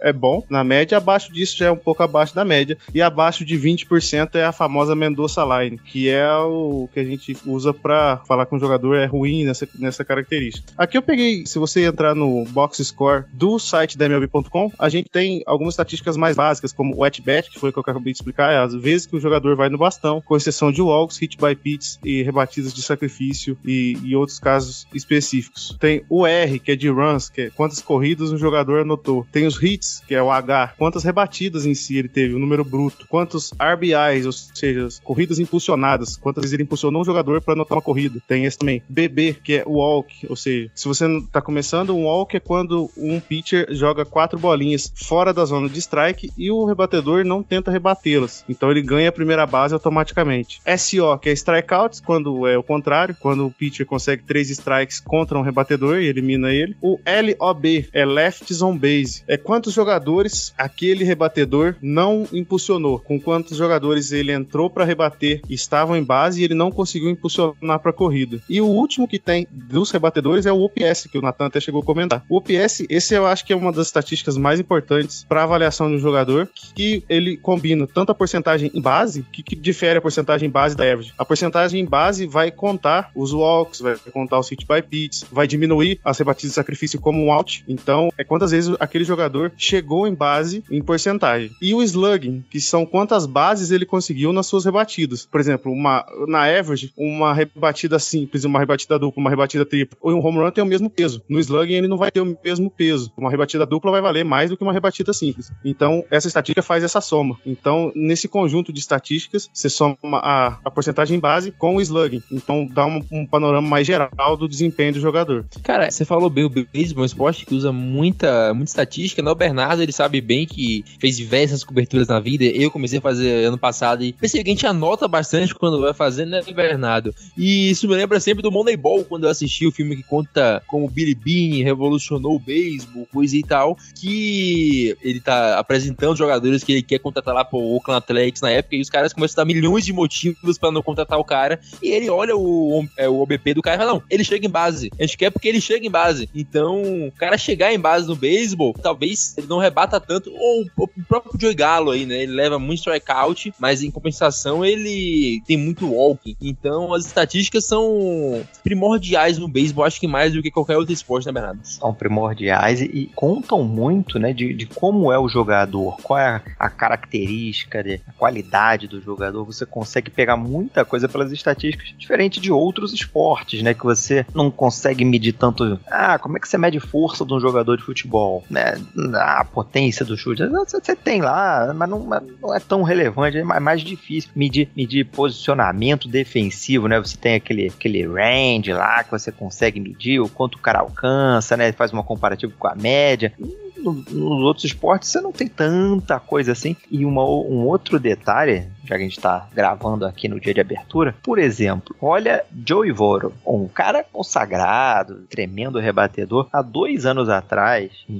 Speaker 5: é bom, na média, abaixo disso já é um pouco abaixo da média, e abaixo de 20% é a famosa Mendoza Line, que é o que a gente usa para falar que um jogador é ruim nessa, nessa característica. Aqui eu peguei, se você entrar no box score do site da MLB.com, a gente tem algumas estatísticas mais básicas, como o at-bat, que foi o que eu acabei de explicar, é as vezes que o jogador vai no bastão, com exceção de walks, hit by pitch e rebatidas de sacrifício e, e outros casos específicos. Tem o R, que é de runs, que é quantas corridas um jogador anotou. Tem os hits, que é o H, quantas rebatidas em si ele teve, o número bruto. Quantos RBIs, ou seja, corridas impulsionadas, quantas vezes ele impulsionou um jogador para anotar uma corrida. Tem esse também. BB, que é walk, ou seja, se você tá começando, um walk é quando um pitcher joga quatro bolinhas fora da zona de strike e o rebatedor não tenta rebatê-las. Então ele ganha a primeira base automaticamente. SO, que é strikeouts, quando é o contrário, quando o pitcher consegue três strikes contra um rebatedor e elimina ele. O LOB é lefts on base, é quantos jogadores aquele rebatedor não impulsionou, com quantos jogadores ele entrou para rebater estavam em base e ele não conseguiu impulsionar para corrida. E o último que tem dos rebatedores é o OPS, que o Nathan até chegou a comentar. O OPS, esse eu acho que é uma das estatísticas mais importantes para avaliação de um jogador, que ele combina tanto a porcentagem em base, que, que difere a porcentagem base da average. A porcentagem em base vai contar os walks, vai contar os hit by pitch, vai diminuir as rebatidas de sacrifício como um out. Então, é quantas vezes aquele jogador chegou em base em porcentagem. E o slugging, que são quantas bases ele conseguiu nas suas rebatidas. Por exemplo, uma, na average, uma rebatida simples, uma rebatida dupla, uma rebatida tripla, ou um home run tem o mesmo peso. No slugging ele não vai ter o mesmo peso. Uma rebatida dupla vai valer mais do que uma rebatida simples. Então, essa estatística faz essa soma. Então, nesse conjunto de estatísticas, você soma a, a porcentagem base com o slugging. Então, dá um, um panorama mais geral do desempenho do jogador.
Speaker 3: Cara, você falou bem, o beisebol é um esporte que usa muita, muita estatística, né? O Bernardo, ele sabe bem que fez diversas coberturas na vida. Eu comecei a fazer ano passado e percebi que a gente anota bastante quando vai fazer, né, Bernardo? E isso me lembra sempre do Moneyball, quando eu assisti o filme que conta como o Billy Bean revolucionou o beisebol, coisa e tal, que ele tá apresentando jogadores que ele quer contratar lá pro Oakland Athletics na época e os caras começam a dar milhões de motivos para não contratar o cara e ele olha o, é, o OBP do cara e fala, não, ele chega em base. A gente quer porque ele chega em base. Então, o cara chegar em base no beisebol, talvez ele não rebata tanto, ou o próprio Joey Galo aí, né? Ele leva muito strikeout, mas em compensação ele tem muito walking. Então, as estatísticas são primordiais no beisebol, acho que mais do que qualquer outro esporte, né, Bernardo?
Speaker 6: São primordiais e, contam muito, né, de, de, como é o jogador, qual é a, característica, a qualidade do jogador. Você consegue pegar muita coisa pelas estatísticas, diferente de outros esportes, né, que você não consegue medir tanto. Ah, como é que você mede força de um jogador de futebol, né? A potência do chute, você tem lá, mas não, não é tão relevante, é mais difícil medir, medir posicionamento defensivo, né? Você tem aquele, aquele range lá que você consegue medir o quanto o cara alcança, né? Faz uma comparativa com a média nos outros esportes você não tem tanta coisa assim. E uma, um outro detalhe já que a gente tá gravando aqui no dia de abertura. Por exemplo, olha Joey Voro, um cara consagrado, tremendo rebatedor, há dois anos atrás, em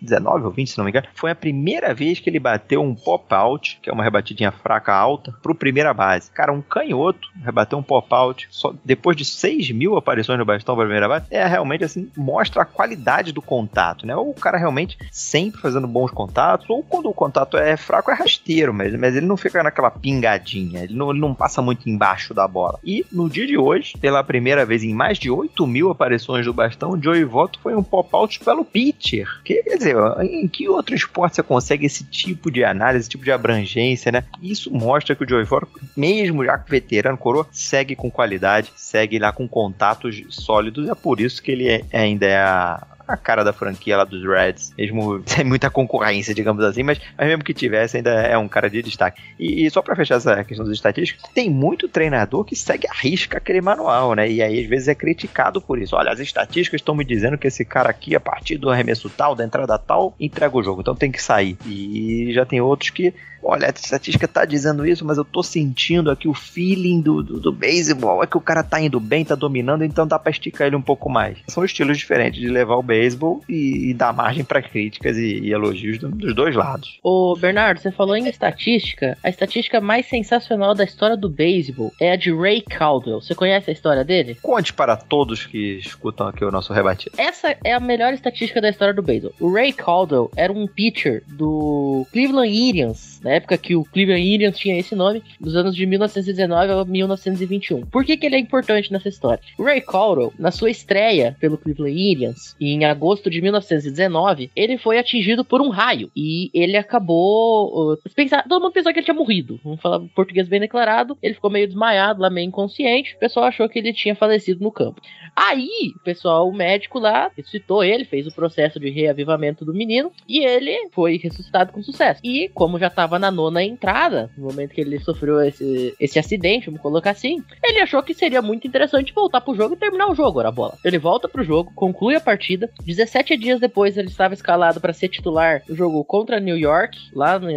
Speaker 6: 2019 ou 20, se não me engano, foi a primeira vez que ele bateu um pop-out, que é uma rebatidinha fraca alta, pro primeira base. Cara, um canhoto, rebateu um pop-out, só depois de 6 mil aparições no bastão pra primeira base, é realmente assim, mostra a qualidade do contato, né? Ou o cara realmente sempre fazendo bons contatos, ou quando o contato é fraco, é rasteiro, mas, mas ele não fica naquela pingadinha, ele não, ele não passa muito embaixo da bola. E no dia de hoje, pela primeira vez em mais de 8 mil aparições do bastão, o Joey Voto foi um pop-out pelo pitcher. Que, quer dizer, em que outro esporte você consegue esse tipo de análise, esse tipo de abrangência, né? Isso mostra que o Joey Voto, mesmo já veterano, coroa, segue com qualidade, segue lá com contatos sólidos, é por isso que ele é, ainda é a a cara da franquia lá dos Reds, mesmo sem muita concorrência, digamos assim, mas, mas mesmo que tivesse, ainda é um cara de destaque. E, e só para fechar essa questão dos estatísticos, tem muito treinador que segue a risca aquele manual, né? E aí às vezes é criticado por isso. Olha, as estatísticas estão me dizendo que esse cara aqui, a partir do arremesso tal, da entrada tal, entrega o jogo, então tem que sair. E já tem outros que olha, a estatística tá dizendo isso, mas eu tô sentindo aqui o feeling do, do, do beisebol, é que o cara tá indo bem, tá dominando, então dá pra esticar ele um pouco mais. São estilos diferentes de levar o beisebol e, e dar margem para críticas e, e elogios do, dos dois lados.
Speaker 4: Ô, Bernardo, você falou em estatística. A estatística mais sensacional da história do beisebol é a de Ray Caldwell. Você conhece a história dele?
Speaker 6: Conte para todos que escutam aqui o nosso rebatido.
Speaker 4: Essa é a melhor estatística da história do beisebol. O Ray Caldwell era um pitcher do Cleveland Indians, na época que o Cleveland Indians tinha esse nome, dos anos de 1919 a 1921. Por que, que ele é importante nessa história? O Ray Caldwell, na sua estreia pelo Cleveland Indians, em agosto de 1919, ele foi atingido por um raio e ele acabou. Uh, pensar, todo mundo pensou que ele tinha morrido. Vamos falar português bem declarado. Ele ficou meio desmaiado lá, meio inconsciente. O pessoal achou que ele tinha falecido no campo. Aí, o pessoal, o médico lá, ressuscitou ele, fez o processo de reavivamento do menino e ele foi ressuscitado com sucesso. E, como já estava na nona entrada, no momento que ele sofreu esse, esse acidente, vamos colocar assim, ele achou que seria muito interessante voltar pro jogo e terminar o jogo, era a bola. Ele volta pro jogo, conclui a partida. 17 dias depois, ele estava escalado para ser titular no jogo contra New York, lá no,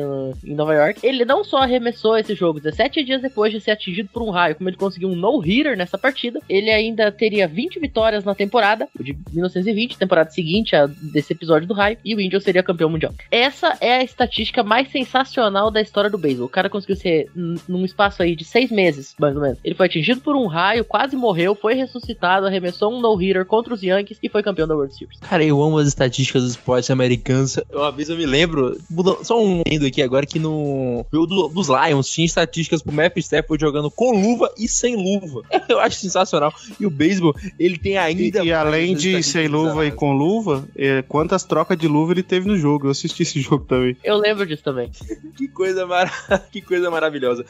Speaker 4: em Nova York. Ele não só arremessou esse jogo 17 dias depois de ser atingido por um raio, como ele conseguiu um no-hitter nessa partida, ele ainda teria 20 vitórias na temporada, de 1920, temporada seguinte a desse episódio do raio, e o Angels seria campeão mundial. Essa é a estatística mais sensacional da história do beisebol. O cara conseguiu ser num espaço aí de seis meses, mais ou menos. Ele foi atingido por um raio, quase morreu, foi ressuscitado, arremessou um no-hitter contra os Yankees e foi campeão da World Series.
Speaker 3: Cara, eu amo as estatísticas dos esportes americanos. Uma vez eu me lembro, só um lendo aqui agora, que no jogo do, dos Lions tinha estatísticas pro Matt Stafford jogando com luva e sem luva. Eu acho sensacional. E o beisebol, ele tem ainda.
Speaker 5: E, e além de sem luva e com luva, é, quantas trocas de luva ele teve no jogo? Eu assisti esse jogo também.
Speaker 4: Eu lembro disso também.
Speaker 3: que coisa, mar... que coisa maravilhosa.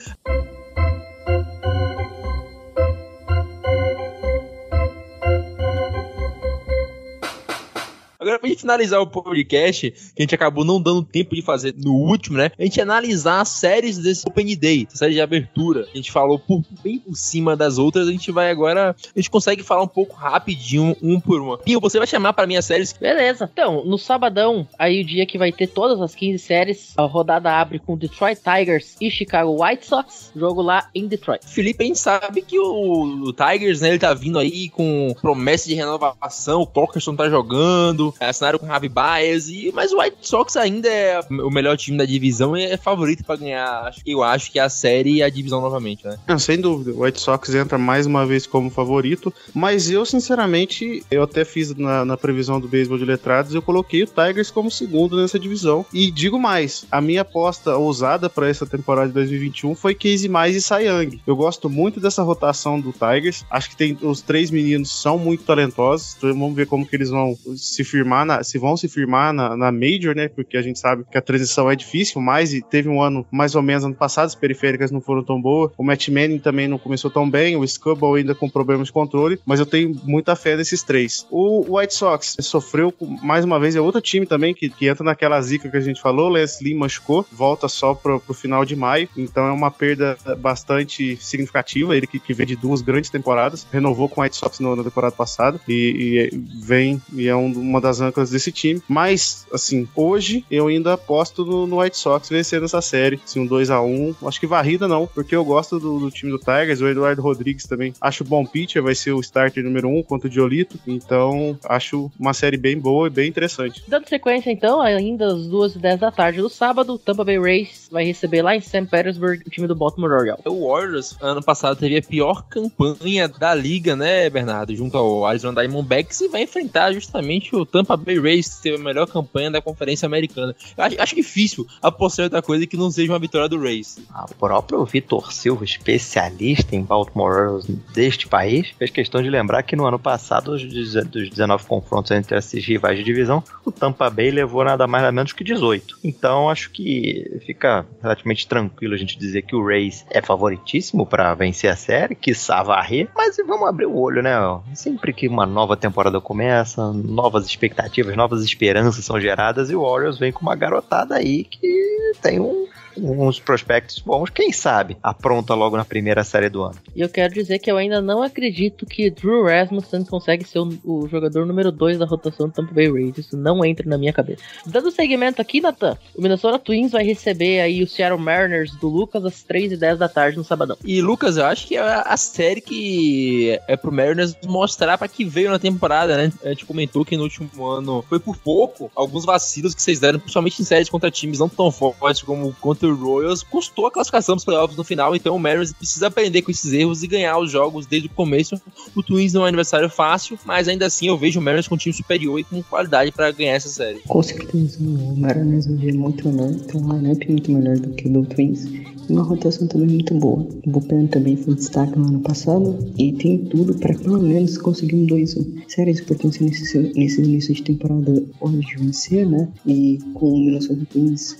Speaker 3: Agora, pra gente finalizar o podcast, que a gente acabou não dando tempo de fazer no último, né? A gente analisar as séries desse Open Day, essa série de abertura. A gente falou por, bem por cima das outras, a gente vai agora. A gente consegue falar um pouco rapidinho, um por uma. Pinho, você vai chamar para mim as séries?
Speaker 4: Beleza. Então, no sabadão, aí o dia que vai ter todas as 15 séries, a rodada abre com Detroit Tigers e Chicago White Sox, jogo lá em Detroit.
Speaker 3: Felipe, a gente sabe que o, o Tigers, né, ele tá vindo aí com promessa de renovação, o Torkelson tá jogando, assinaram com o Javi Baez, e, mas o White Sox ainda é o melhor time da divisão e é favorito para ganhar, eu acho que a série e a divisão novamente, né?
Speaker 5: Não, sem dúvida, o White Sox entra mais uma vez como favorito, mas eu, sinceramente, eu até fiz na, na previsão do beisebol de letrados, eu coloquei o Tigers como segundo nessa divisão, e digo mais, a minha aposta ousada para essa temporada de 2021 foi Casey Mais e Young. Eu gosto muito dessa rotação do Tigers, acho que tem os três meninos são muito talentosos, então vamos ver como que eles vão se firmar firmar na, se vão se firmar na, na Major, né? Porque a gente sabe que a transição é difícil, mas teve um ano mais ou menos ano passado, as periféricas não foram tão boas. O Matt Manning também não começou tão bem, o Scubble ainda com problemas de controle, mas eu tenho muita fé nesses três. O White Sox sofreu mais uma vez, é outro time também que, que entra naquela zica que a gente falou, Lance Lee machucou, volta só pro, pro final de maio, então é uma perda bastante significativa, ele que, que vem de duas grandes temporadas, renovou com o White Sox no, na temporada passada e, e vem e é um, uma das as âncoras desse time. Mas, assim, hoje eu ainda aposto no, no White Sox vencendo essa série. Assim, um 2x1. Acho que varrida não, porque eu gosto do, do time do Tigers. O Eduardo Rodrigues também acho bom pitcher, vai ser o starter número 1 um contra o Diolito. Então, acho uma série bem boa e bem interessante.
Speaker 4: Dando sequência, então, ainda às 2 e 10 da tarde do sábado, Tampa Bay Rays vai receber lá em St. Petersburg o time do Baltimore Orioles.
Speaker 3: O Warriors, ano passado, teve a pior campanha da liga, né, Bernardo? Junto ao Arizona Diamondbacks e vai enfrentar justamente o Tampa Bay Rays, teve a melhor campanha da Conferência Americana. Acho, acho difícil apostar outra coisa que não seja uma vitória do Rays.
Speaker 6: O próprio Vitor Silva, especialista em Baltimore deste país, fez questão de lembrar que no ano passado, dos deze- dos 19 confrontos entre esses rivais de divisão, o Tampa Bay levou nada mais nada menos que 18. Então acho que fica relativamente tranquilo a gente dizer que o Rays é favoritíssimo para vencer a série, que varrer, mas vamos abrir o olho, né? Sempre que uma nova temporada começa, novas expectativas, novas esperanças são geradas e o Warriors vem com uma garotada aí que tem um uns prospectos bons, quem sabe, apronta logo na primeira série do ano.
Speaker 4: E eu quero dizer que eu ainda não acredito que Drew Rasmussen consegue ser o, o jogador número 2 da rotação do Tampa Bay Rays. Isso não entra na minha cabeça. Dando segmento aqui, Nathan, o Minnesota Twins vai receber aí o Seattle Mariners do Lucas às 3 e 10 da tarde no sabadão.
Speaker 3: E Lucas, eu acho que é a série que é pro Mariners mostrar pra que veio na temporada, né? A gente comentou que no último ano foi por pouco alguns vacilos que vocês deram, principalmente em séries contra times não tão fortes como contra o Royals, custou a classificação dos playoffs no final, então o Mariners precisa aprender com esses erros e ganhar os jogos desde o começo. O Twins não é um aniversário fácil, mas ainda assim eu vejo o Mariners com um time superior e com qualidade pra ganhar essa série.
Speaker 7: Com certeza, o Mariners é muito melhor, tem um lineup muito melhor do que o do Twins. Uma rotação também muito boa. O Bullpen também foi destaque no ano passado e tem tudo para pelo menos conseguir um 2-1. Sério, isso nesse, nesse início de temporada hoje vencer, né? E com o Minnesota Twins,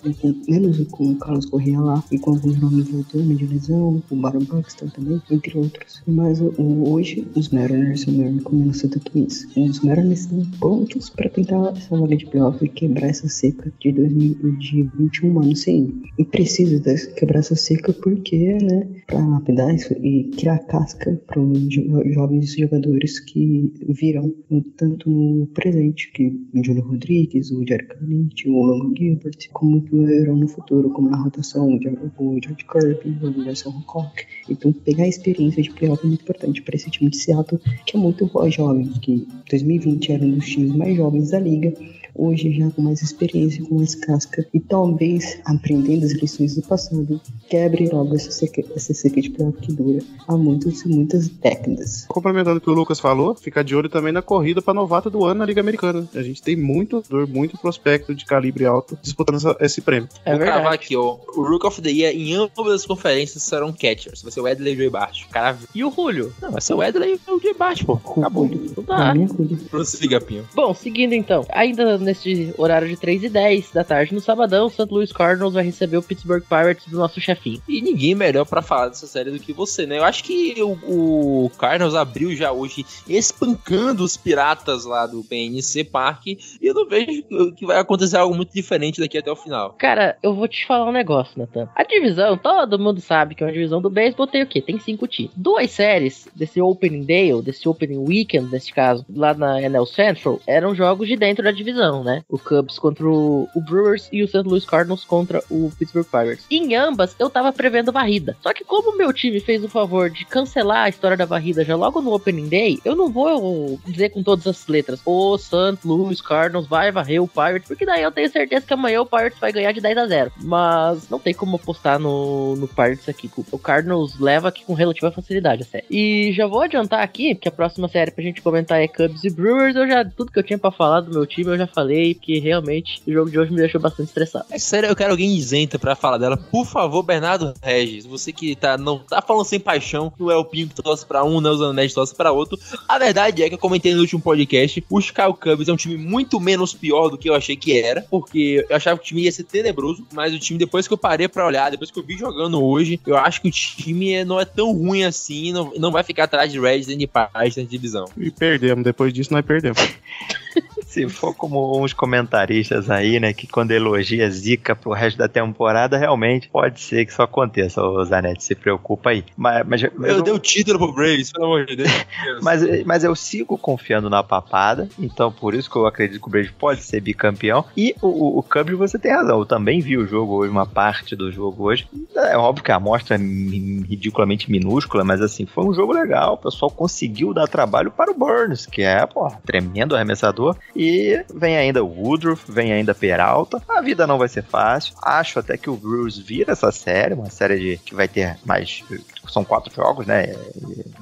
Speaker 7: menos com o Carlos Correa lá e com alguns nomes voltando de lesão, o Baron Buxton também, entre outros. Mas o, hoje, os Mariners são melhor que o Minnesota Twins. Os Mariners estão prontos para tentar essa vaga de playoff e quebrar essa seca de 2021 anos sem. E precisa quebrar essa seca porque, né, para lapidar isso e criar casca para os jo- jovens jogadores que virão tanto no presente, que o Júlio Rodrigues, o Jerry Canite, o Longo Gilbert, como que virão no futuro, como na rotação o George Kirby, o Anderson Hancock. Então, pegar a experiência de playoff é muito importante para esse time de Seattle, que é muito jovem, que 2020 era um dos times mais jovens da liga, hoje já com mais experiência, com mais casca, e talvez, aprendendo as lições do passado, quebre logo essa seca, essa seca de playoff que dura há muitas e muitas décadas.
Speaker 5: Complementando o que o Lucas falou, fica de olho também na corrida para novato do ano na Liga Americana. A gente tem muito dor, muito prospecto de calibre alto disputando essa- esse prêmio.
Speaker 4: É
Speaker 3: Vou
Speaker 4: verdade.
Speaker 3: cravar aqui, ó. O Rook of the Year em ambas as conferências serão catchers. Vai ser o Edley e o Joey Bart. Cara.
Speaker 4: E o Julio?
Speaker 3: Não, vai ser o Edley e o Joey Bart, pô. Acabou.
Speaker 4: Não dá.
Speaker 7: minha cuida.
Speaker 3: Prossiga, Pinho.
Speaker 4: Bom, seguindo então, ainda nesse horário de 3 e 10 da tarde no sabadão, o St. Louis Cardinals vai receber o Pittsburgh Pirates do nosso chefinho.
Speaker 3: E ninguém melhor pra falar dessa série do que você, né? Eu acho que o, o Cardinals abriu já hoje espancando os piratas lá do PNC Park. E eu não vejo que vai acontecer algo muito diferente daqui até o final.
Speaker 4: Cara, eu vou te falar um negócio, Nathan. A divisão, todo mundo sabe que é uma divisão do beisebol, tem o quê? Tem cinco times. Duas séries desse Opening Day, ou desse Opening Weekend, nesse caso, lá na NL Central, eram jogos de dentro da divisão, né? O Cubs contra o, Brewers e o St. Louis Cardinals contra o Pittsburgh Pirates. Em ambas, eu tava prevendo varrida. Só que como o meu time fez o favor de cancelar a história da varrida já logo no Opening Day, eu não vou dizer com todas as letras, o St. Louis Cardinals vai varrer o Pirates, porque daí eu tenho certeza que amanhã o Pirates vai ganhar de 10 a 0. Mas não tem como apostar no, no Pirates aqui. O Cardinals leva aqui com relativa facilidade a série. E já vou adiantar aqui que a próxima série pra gente comentar é Cubs e Brewers. Eu já, tudo que eu tinha pra falar do meu time eu já falei, porque realmente o jogo de hoje me deixou bastante estressado.
Speaker 3: É sério, eu quero alguém isenta pra falar dela. Por favor, Bernardo Regis, você que tá, não tá falando sem paixão, não é o Pinho que torce pra um, não é o Zanete que torce pra outro. A verdade é que eu comentei no último podcast, o Chicago Cubs é um time muito menos pior do que eu achei que era, porque eu achava que o time ia ser tenebroso, mas o time, depois que eu parei pra olhar, depois que eu vi jogando hoje, eu acho que o time é- não é tão ruim assim, não, não vai ficar atrás de Reds nem de Pirates na divisão.
Speaker 5: E perdemos, depois disso nós perdemos.
Speaker 6: Se for como uns comentaristas aí, né, que quando elogia zica pro resto da temporada, realmente pode ser que isso aconteça, ô Zanetti, se preocupa aí. Mas, mas eu,
Speaker 3: Eu
Speaker 6: não-
Speaker 3: dei o título pro Braves, pelo amor de Deus.
Speaker 6: mas, mas eu sigo confiando na papada, então por isso que eu acredito que o Braves pode ser bicampeão. E o, o, o Cubs, você tem razão, eu também vi o jogo hoje, uma parte do jogo hoje. É óbvio que a amostra é ridiculamente minúscula, mas assim, foi um jogo legal. O pessoal conseguiu dar trabalho para o Burns, que é, pô, tremendo arremessador. E vem ainda o Woodruff, vem ainda Peralta. A vida não vai ser fácil. Acho até que o Brewers vira essa série, uma série de, que vai ter mais. São quatro jogos, né?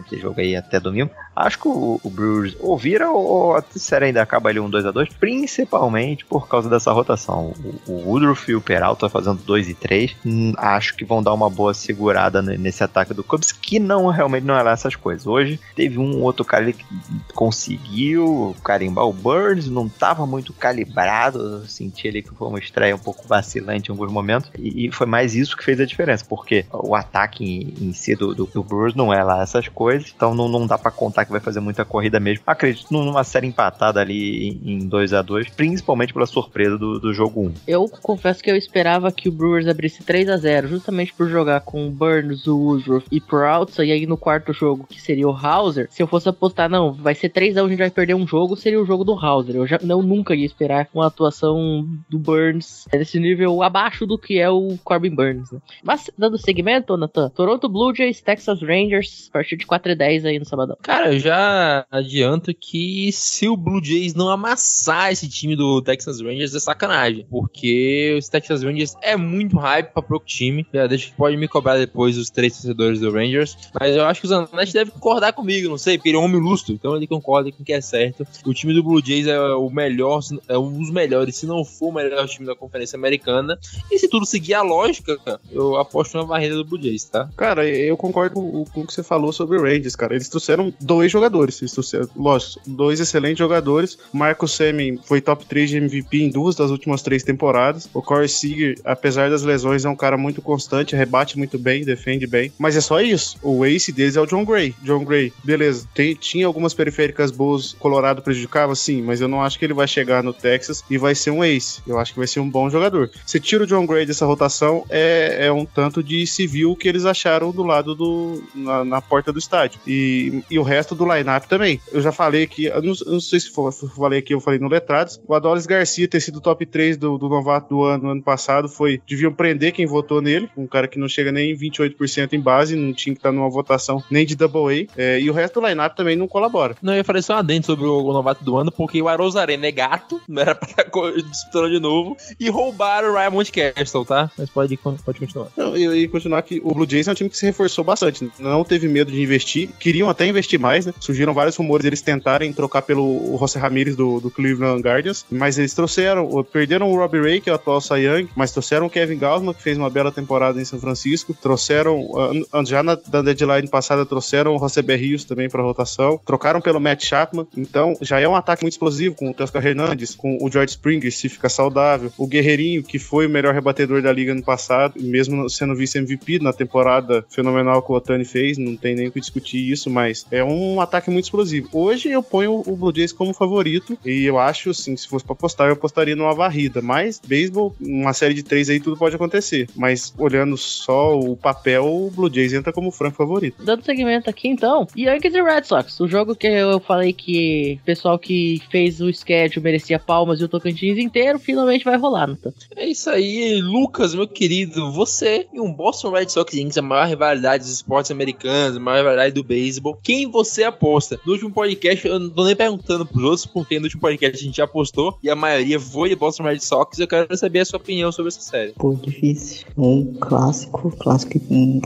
Speaker 6: Esse jogo aí até domingo. Acho que o, o Brewers ou vira ou, a série ainda acaba ali um 2x2, principalmente por causa dessa rotação. O, o Woodruff e o Peralta fazendo 2 e 3. Hum, acho que vão dar uma boa segurada ne- nesse ataque do Cubs, que não realmente não é lá essas coisas. Hoje teve um outro cara que conseguiu carimbar o Burns, não estava muito calibrado. Eu senti ali que foi uma estreia um pouco vacilante em alguns momentos. E, e foi mais isso que fez a diferença, porque o ataque em, em si do, do, do Brewers não é lá essas coisas, então não, não dá pra contar que vai fazer muita corrida mesmo. Acredito numa série empatada ali em, em 2 a 2 principalmente pela surpresa do, do jogo 1.
Speaker 4: Eu confesso que eu esperava que o Brewers abrisse 3 a 0 justamente por jogar com o Burns, o Woodruff e Peralta, e aí no quarto jogo, que seria o Hauser, se eu fosse apostar, não, vai ser 3 a 1 a gente vai perder um jogo, seria o jogo do Hauser. Eu, já, eu nunca ia esperar uma atuação do Burns nesse nível abaixo do que é o Corbin Burns, né? Mas, dando segmento, Nathan, Toronto Blue Jays, Texas Rangers, a partir de 4 e 10 aí no sabadão.
Speaker 3: Cara, eu já adianto que se o Blue Jays não amassar esse time do Texas Rangers é sacanagem. Porque os Texas Rangers é muito hype pra pouco time. Já deixa que pode me cobrar depois os três torcedores do Rangers. Mas eu acho que o Zanetti deve concordar comigo, não sei, porque ele é um homem lustro. Então ele concorda com o que é certo. O time do Blue Jays é o melhor, é um dos melhores, se não for o melhor time da Conferência Americana. E se tudo seguir a lógica, eu aposto na barreira do Blue Jays, tá?
Speaker 5: Cara, eu concordo com, o que você falou sobre o Rangers, cara. Eles trouxeram jogadores. Eles trouxeram, lógico, dois excelentes jogadores. Marco Semin foi top 3 de MVP em duas das últimas três temporadas. O Corey Seager, apesar das lesões, é um cara muito constante, rebate muito bem, defende bem. Mas é só isso. O ace deles é o John Gray. John Gray, beleza. Tem, tinha algumas periféricas boas, Colorado prejudicava, sim, mas eu não acho que ele vai chegar no Texas e vai ser um ace. Eu acho que vai ser um bom jogador. Se tira o John Gray dessa rotação, é, é um tanto de civil que eles acharam do lado do. na, na porta do estádio. E, e o resto do lineup também. Eu já falei aqui, eu não, eu não sei se for, falei aqui, eu falei no Letrados. O Adolis Garcia ter sido top 3 do, do novato do ano, ano passado foi. Deviam prender quem votou nele. Um cara que não chega nem em 28% em base, não tinha que estar numa votação nem de double A. É, e o resto do lineup também não colabora.
Speaker 3: Não, eu ia falar só adentro sobre o, o novato do ano, porque o Arozarena é gato, não era pra estar co- disputando de novo, e roubaram o Ryan Mountcastle, tá? Mas pode, pode continuar.
Speaker 5: Não, e, e continuar que o Blue Jays é um time que se reforçou bastante. Não teve medo de investir. Queriam até investir mais, né? Surgiram vários rumores eles tentarem trocar pelo José Ramirez do, do Cleveland Guardians. Mas eles trouxeram, perderam o Robbie Ray, que é o atual Cy Young, mas trouxeram o Kevin Gausman, que fez uma bela temporada em São Francisco. Trouxeram, ah, já na, na deadline passada, trouxeram o José Berrios também pra rotação. Trocaram pelo Matt Chapman. Então, já é um ataque muito explosivo com o Teoscar Hernandes, com o George Springer, se fica saudável. O Guerreirinho, que foi o melhor rebatedor da liga no passado, mesmo sendo vice-MVP na temporada fenomenal que o Otani fez, não tem nem o que discutir isso, mas é um ataque muito explosivo. Hoje eu ponho o Blue Jays como favorito e eu acho, assim, se fosse pra apostar, eu apostaria numa varrida. Mas, beisebol, uma série de três aí, tudo pode acontecer. Mas, olhando só o papel, o Blue Jays entra como franco favorito.
Speaker 4: Dando segmento aqui então, Yankees e Red Sox, o jogo que eu falei que o pessoal que fez o schedule merecia palmas e o Tocantins inteiro, finalmente vai rolar, não tá?
Speaker 3: É isso aí, Lucas, meu querido. Você e um Boston Red Sox Yankees, a maior rivalidade dos esportes americanos, a maior rivalidade do beisebol. Quem você aposta? No último podcast, eu não tô nem perguntando pros outros, porque no último podcast a gente já apostou e a maioria foi Boston Red Sox. Eu quero saber a sua opinião sobre essa série.
Speaker 7: Pô, difícil. Um clássico, clássico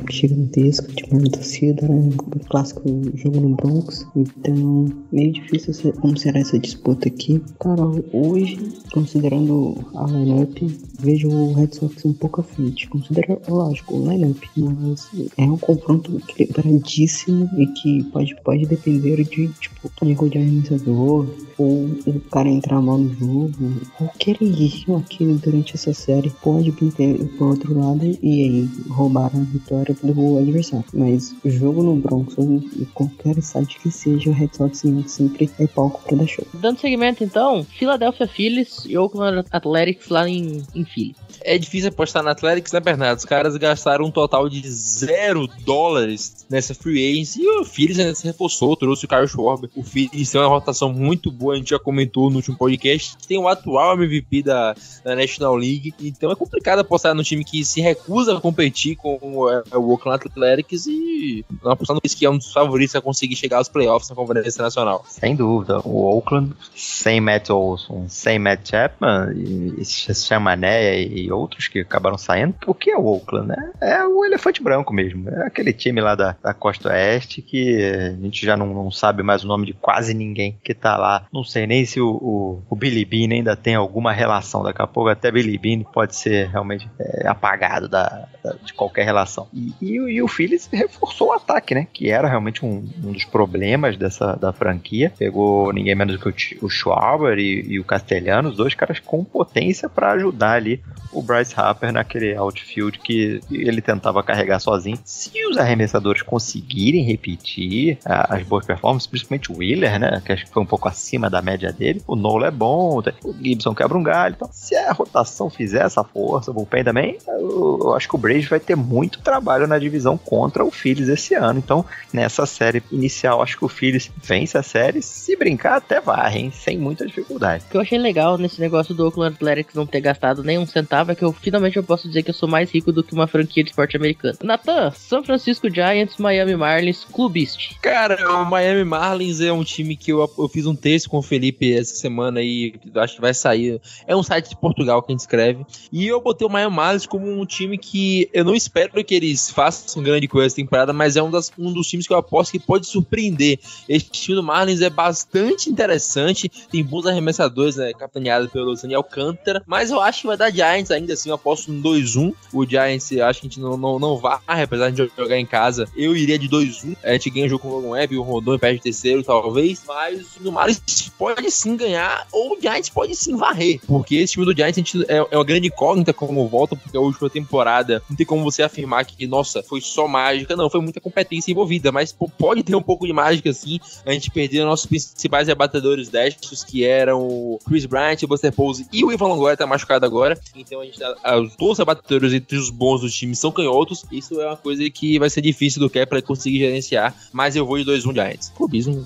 Speaker 7: gigantesco, de maior torcida, né? Um clássico jogo no Bronx. Então, meio difícil ser- como será essa disputa aqui. Cara, hoje, considerando a lineup, vejo o Red Sox um pouco à frente. Considera, lógico, o lineup, mas é um confronto equilibradíssimo e que pode, pode pode depender de, tipo, erro de arremessador, ou o cara entrar mal no jogo. Qualquer erro aqui durante essa série pode pintar pro outro lado e aí roubar a vitória do adversário. Mas o jogo no Bronx, ou em qualquer site que seja, o Red Sox sempre é palco pra dar show.
Speaker 4: Dando segmento então, Philadelphia Phillies e Oakland Athletics lá em, em Philly.
Speaker 3: É difícil apostar na Athletics, né, Bernardo? Os caras gastaram um total de zero dólares nessa free agency e o Phillies ainda se reforçou, trouxe o Kyle Schwarber. O Phillies tem uma rotação muito boa, a gente já comentou no último podcast. Tem o atual MVP da, da National League, então é complicado apostar no time que se recusa a competir com o, é, o Oakland Athletics e apostar no que é um dos favoritos a conseguir chegar aos playoffs na Conferência Nacional.
Speaker 6: Sem dúvida. O Oakland, sem Matt Olson, sem Matt Chapman, e, e Chamané e outros que acabaram saindo. O que é o Oakland, né? É o elefante branco mesmo. É aquele time lá da, da Costa Oeste que a gente já não, não sabe mais o nome de quase ninguém que tá lá. Não sei nem se o, o, o Billy Bean ainda tem alguma relação. Daqui a pouco até Billy Bean pode ser realmente é, apagado da, da, de qualquer relação. E, e, e, o Phillies reforçou o ataque, né? Que era realmente um, um dos problemas dessa da franquia. Pegou ninguém menos que o, o Schwarber e, e o Castelhanos, dois caras com potência para ajudar ali o Bryce Harper naquele outfield que ele tentava carregar sozinho. Se os arremessadores conseguirem repetir as boas performances, principalmente o Wheeler, né, que acho que foi um pouco acima da média dele, o Nola é bom, o Gibson quebra um galho. Então, se a rotação fizer essa força, o bullpen também, eu, eu acho que o Braves vai ter muito trabalho na divisão contra o Phillies esse ano. Então, nessa série inicial, acho que o Phillies vence a série, se brincar até varre, hein, sem muita dificuldade.
Speaker 4: O que eu achei legal nesse negócio do Oakland Athletics não ter gastado nem um centavo é que eu finalmente eu posso dizer que eu sou mais rico do que uma franquia de esporte americano. Natan, São Francisco Giants, Miami Marlins, clubiste.
Speaker 3: Cara, o Miami Marlins é um time que eu, eu fiz um texto com o Felipe essa semana e acho que vai sair. É um site de Portugal que a gente escreve. E eu botei o Miami Marlins como um time que eu não espero que eles façam grande coisa essa temporada, mas é um, das, um dos times que eu aposto que pode surpreender. Esse time do Marlins é bastante interessante, tem bons arremessadores, né, capitaneado pelo Daniel Alcântara, mas eu acho que vai dar Giants ainda assim, eu aposto no 2-1. O Giants, acho que a gente não, não, não vai, apesar de jogar em casa, eu iria de 2-1. A gente ganha o jogo com o Logan Webb, o Rondon perde terceiro, talvez, mas no Marlins pode sim ganhar, ou o Giants pode sim varrer, porque esse time do Giants é, é uma grande incógnita como volta, porque a última temporada não tem como você afirmar que, nossa, foi só mágica, não, foi muita competência envolvida, mas pode ter um pouco de mágica sim. A gente perdeu nossos principais rebatedores destros, que eram o Chris Bryant, o Buster Pose e o Ivan Longoria tá machucado agora, então a gente tá, todos os rebatedores entre os bons do time são canhotos, isso é uma coisa que vai ser difícil do Kepler conseguir gerenciar, mas eu vou de 2-1 Giants. Clubismo,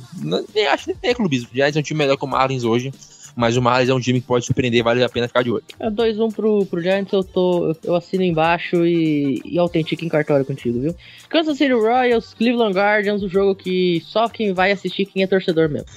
Speaker 3: nem acho nem é clubismo, Giants é um time melhor que o Marlins hoje, mas o Marlins é um time que pode surpreender, vale a pena ficar de olho.
Speaker 4: É 2-1 pro, pro Giants, eu tô. Eu assino embaixo e, e autentico em cartório contigo, viu? Kansas City Royals, Cleveland Guardians, o um jogo que só quem vai assistir quem é torcedor mesmo.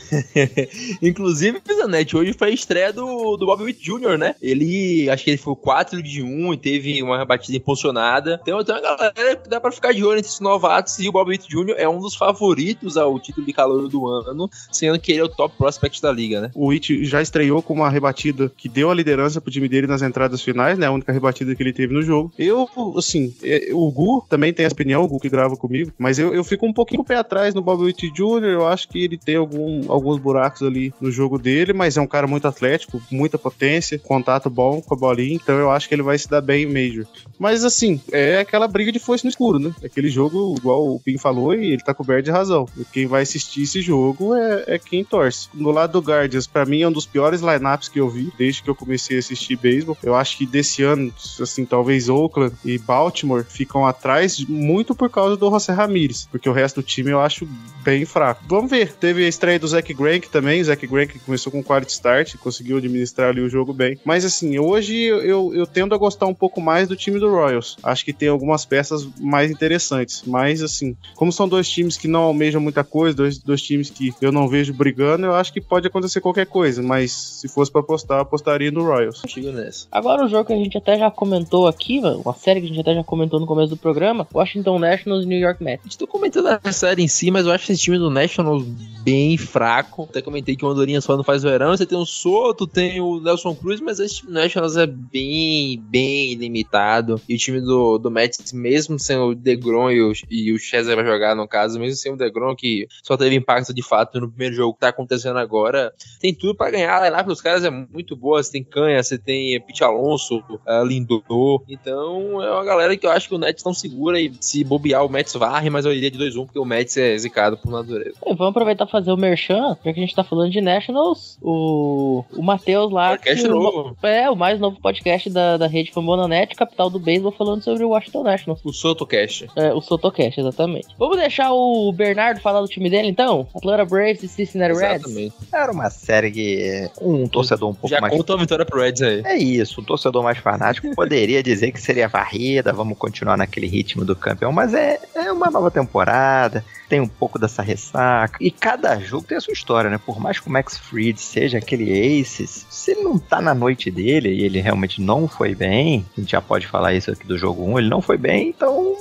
Speaker 3: Inclusive, Zanetti, hoje foi a estreia do, do Bob Witt Jr., né? Ele, acho que ele foi 4 de 1 e teve uma batida impulsionada. Então, então a galera que dá pra ficar de olho entre esses novatos e o Bob Witt Jr. é um dos favoritos ao título de calor do ano, sendo que ele é o top prospect da liga, né?
Speaker 5: O Witt já estreou com uma rebatida que deu a liderança pro time dele nas entradas finais, né? A única rebatida que ele teve no jogo. Eu, assim, é, o Gu também tem essa opinião, o Gu que grava comigo, mas eu, eu fico um pouquinho pé atrás no Bob Witt Jr. Eu acho que ele tem algum, alguns buracos ali no jogo dele, mas é um cara muito atlético, muita potência, contato bom com a bolinha, então eu acho que ele vai se dar bem em Major. Mas, assim, é aquela briga de força no escuro, né? Aquele jogo, igual o Pim falou, e ele tá coberto de razão. Quem vai assistir esse jogo é, é quem torce. No lado do Guardians, para mim, é um dos piores piores lineups que eu vi desde que eu comecei a assistir beisebol. Eu acho que desse ano, assim, talvez Oakland e Baltimore ficam atrás muito por causa do José Ramírez, porque o resto do time eu acho bem fraco. Vamos ver. Teve a estreia do Zach Greinke também. O Zach Greinke começou com quality start, conseguiu administrar ali o jogo bem. Mas assim, hoje eu, eu tendo a gostar um pouco mais do time do Royals. Acho que tem algumas peças mais interessantes. Mas assim, como são dois times que não almejam muita coisa, dois, dois times que eu não vejo brigando, eu acho que pode acontecer qualquer coisa. Mas Mas se fosse pra apostar, eu apostaria no Royals.
Speaker 3: Nessa.
Speaker 4: Agora o jogo que a gente até já comentou aqui, mano, uma série que a gente até já comentou no começo do programa, Washington Nationals e New York Mets.
Speaker 3: Estou comentando a série em si, mas eu acho esse time do Nationals bem fraco. Até comentei que o Andorinha só não faz verão. Você tem o Soto, tem o Nelson Cruz, mas esse time do Nationals é bem, bem limitado. E o time do, do Mets, mesmo sem o DeGrom e o, e o Chester vai jogar, no caso, mesmo sem o DeGrom, que só teve impacto de fato no primeiro jogo que tá acontecendo agora, tem tudo pra ganhar. A lineup dos caras é muito boa. Você tem Canha, você tem Pete Alonso, uh, Lindor. Então é uma galera que eu acho que o Nets não segura e se bobear o Mets varre, mas eu iria de 2-1 porque o Mets é zicado por natureza.
Speaker 4: É, vamos aproveitar e fazer o merchan, já que a gente tá falando de Nationals, o, o Matheus lá.
Speaker 3: Podcast
Speaker 4: que o-
Speaker 3: novo.
Speaker 4: É, o mais novo podcast da, da rede Famona Net, capital do beisebol, falando sobre o Washington Nationals.
Speaker 3: O SotoCast.
Speaker 4: É, o Sotocast, exatamente. Vamos deixar o Bernardo falar do time dele, então? Atlanta Braves e Cincinnati Reds?
Speaker 3: Exatamente.
Speaker 6: Era uma série que um torcedor um pouco
Speaker 3: Já
Speaker 6: mais.
Speaker 3: conta uma vitória pro Reds aí.
Speaker 6: É isso, um torcedor mais fanático poderia dizer que seria varrida, vamos continuar naquele ritmo do campeão, mas é, é uma nova temporada, tem um pouco dessa ressaca, e cada jogo tem a sua história, né? Por mais que o Max Fried seja aquele aces, se ele não tá na noite dele e ele realmente não foi bem, a gente já pode falar isso aqui do jogo 1, ele não foi bem, então.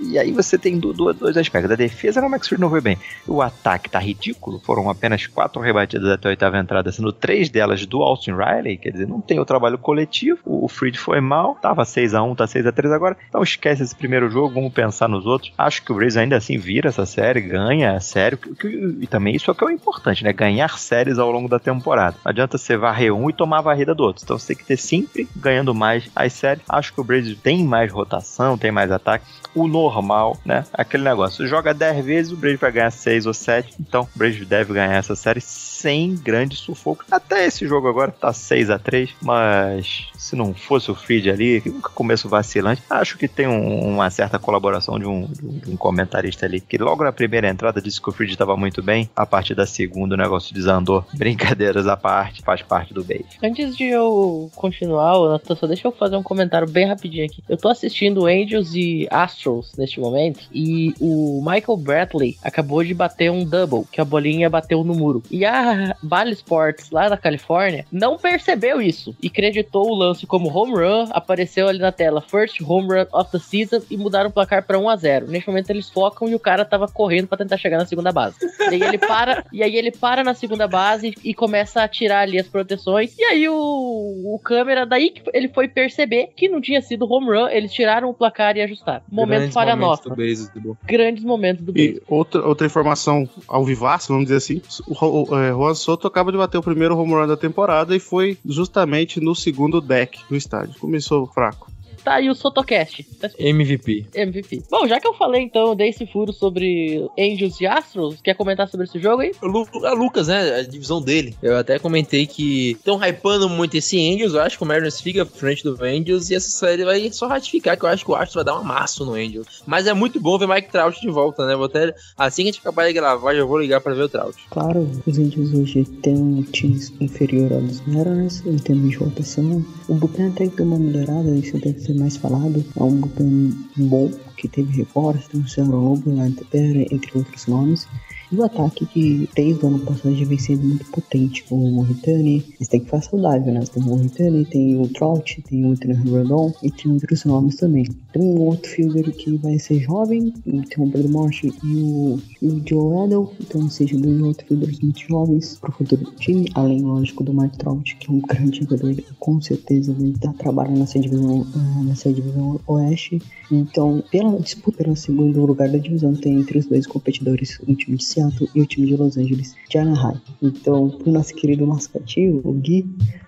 Speaker 6: E, aí você tem do- do- dois aspectos. A defesa no Max Fried não foi bem. O ataque tá ridículo, foram apenas quatro rebatidas até a oitava entrada, sendo três delas do Austin Riley, quer dizer, não tem o trabalho coletivo. O Fried foi mal, tava 6 a 1 tá 6 a 3 agora. Então esquece esse primeiro jogo, vamos pensar nos outros. Acho que o Braves ainda assim vira essa série, ganha série, que- que- e também isso é o que é o importante, né? Ganhar séries ao longo da temporada. Não adianta você varrer um e tomar a varrida do outro. Então você tem que ter sempre ganhando mais as séries. Acho que o Braves tem mais rotação, tem mais ataque. O normal, né? Aquele negócio. Joga 10 vezes, o Braves vai ganhar 6 ou 7. Então o Braves deve ganhar essa série sem grande sufoco. Até esse jogo agora tá 6 a 3 mas se não fosse o Fried ali, nunca começo vacilante, acho que tem um- uma certa colaboração de um, de um- um comentarista ali, que logo na primeira entrada disse que o Fried estava muito bem, a partir da segunda o negócio desandou. Brincadeiras à parte, faz parte do beijo.
Speaker 4: Antes de eu continuar, ô, Natan, só deixa eu fazer um comentário bem rapidinho aqui. Eu tô assistindo Angels e Astros neste momento e o Michael Bradley acabou de bater um double, que a bolinha bateu no muro. E a Bally Sports lá da Califórnia não percebeu isso e creditou o lance como home run, apareceu ali na tela first home run of the season e mudaram o placar pra 1 a 0. Neste momento eles focam e o cara tava correndo pra tentar chegar na segunda base. E aí ele para, e aí ele para na segunda base e começa a tirar ali as proteções. E aí o, o câmera, daí que ele foi perceber que não tinha sido home run, eles tiraram o placar e ajustaram. Momento
Speaker 3: Grandes
Speaker 4: falha
Speaker 3: momentos
Speaker 4: nossa. Grandes momentos do
Speaker 5: E
Speaker 4: beisebol.
Speaker 5: outra, outra informação ao vivaço, vamos dizer assim, o, o, é, Juan Soto acaba de bater o primeiro home run da temporada e foi justamente no segundo deck do estádio. Começou fraco.
Speaker 4: Tá aí o Sotocast.
Speaker 3: MVP.
Speaker 4: MVP. Bom, já que eu falei então, eu dei esse furo sobre Angels e Astros, quer comentar sobre esse jogo aí?
Speaker 3: O Lu- a Lucas, né? A divisão dele. Eu até comentei que estão hypando muito esse Angels. Eu acho que o Mariners fica à frente do Angels. E essa série vai só ratificar que eu acho que o Astros vai dar um amasso no Angels. Mas é muito bom ver Mike Trout de volta, né? Vou até, assim que a gente acabar de gravar, já vou ligar pra ver o Trout.
Speaker 7: Claro, os índios hoje têm um time inferior ao dos Mariners em termos de rotação. O bullpen até que deu uma melhorada, isso deve ser mais falado. É um bullpen bom, que teve reforço, tem o Céu Lobo, lá entre outros nomes. E o ataque que desde o ano passado já vem sendo muito potente com o Moritani. Eles têm que ficar saudável, né? Tem o Moritani, tem o Trout, tem o Anthony Rodon e tem outros nomes também. Tem um outro fielder que vai ser jovem, tem o Pedro Morte e o, e o Joe Edel. Então, seja dois outfielders muito jovens pro futuro do time. Além, lógico, do Mike Trout, que é um grande jogador. Com certeza vai dar trabalho nessa divisão, ah, nessa divisão oeste. Então, pela disputa pelo segundo lugar da divisão, tem entre os dois competidores o time de Seattle e o time de Los Angeles de Anaheim. Então, pro nosso querido mascotinho, o Gui,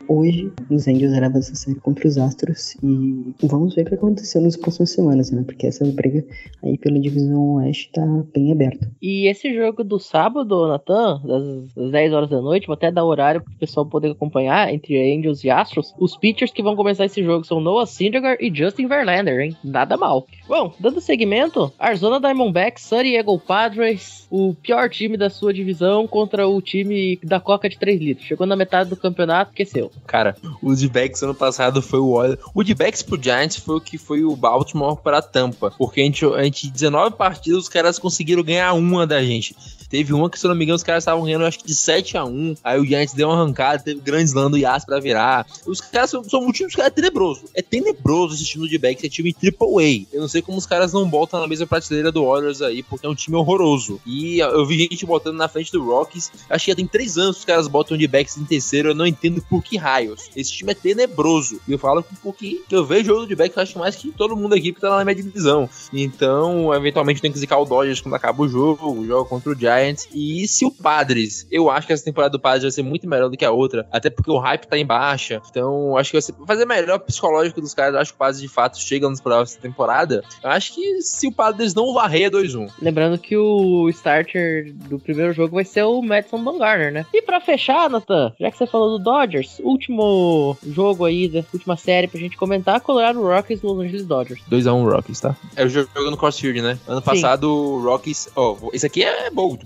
Speaker 7: hoje os Angels levam essa série contra os Astros e vamos ver o que aconteceu nas próximas semanas, né? Porque essa briga aí pela divisão oeste tá bem aberta.
Speaker 4: E esse jogo do sábado, Natan, das das 10 horas da noite, vou até dar horário pro pessoal poder acompanhar entre Angels e Astros. Os pitchers que vão começar esse jogo são Noah Syndergaard e Justin Verlander, hein? Nada mal. Bom, dando seguimento, Arizona Diamondbacks, San Diego Padres, o pior time da sua divisão contra o time da Coca de 3 litros. Chegou na metade do campeonato, esqueceu.
Speaker 3: Cara, o D-backs ano passado foi o óleo. O D-backs pro Giants foi o que foi o Baltimore pra Tampa. Porque a gente, a gente 19 partidas, os caras conseguiram ganhar uma da gente. Teve uma que, se eu não me engano, os caras estavam ganhando, acho que de 7 a 1 Aí o Giants deu uma arrancada, teve grande slam do Yas pra virar. Os caras são, são um time, caras é tenebroso. É tenebroso esse time de back, esse time triple A. Eu não sei como os caras não botam na mesma prateleira do Warriors aí, porque é um time horroroso. E eu vi gente botando na frente do Rockies. Acho que já tem 3 anos que os caras botam de backs em terceiro. Eu não entendo por que raios. Esse time é tenebroso. E eu falo porque que eu vejo jogo de back, eu acho mais que todo mundo aqui que tá na minha divisão. Então, eventualmente tem que zicar o Dodgers quando acaba o jogo, jogo contra o Giants. E se o Padres, eu acho que essa temporada do Padres vai ser muito melhor do que a outra, até porque o hype tá em baixa. Então, acho que vai fazer melhor psicológico dos caras. Acho que o Padres de fato chega nos playoffs dessa temporada. Eu acho que se o Padres não varrer 2-1.
Speaker 4: Lembrando que o starter do primeiro jogo vai ser o Madison Bumgarner, né? E pra fechar, Nathan, já que você falou do Dodgers, último jogo aí da última série pra gente comentar, Colorado Rockies Los Angeles Dodgers.
Speaker 3: 2x1 Rockies, tá? É o jogo no Cross Field, né? Ano passado o Rockies, ó, oh, esse aqui é bold,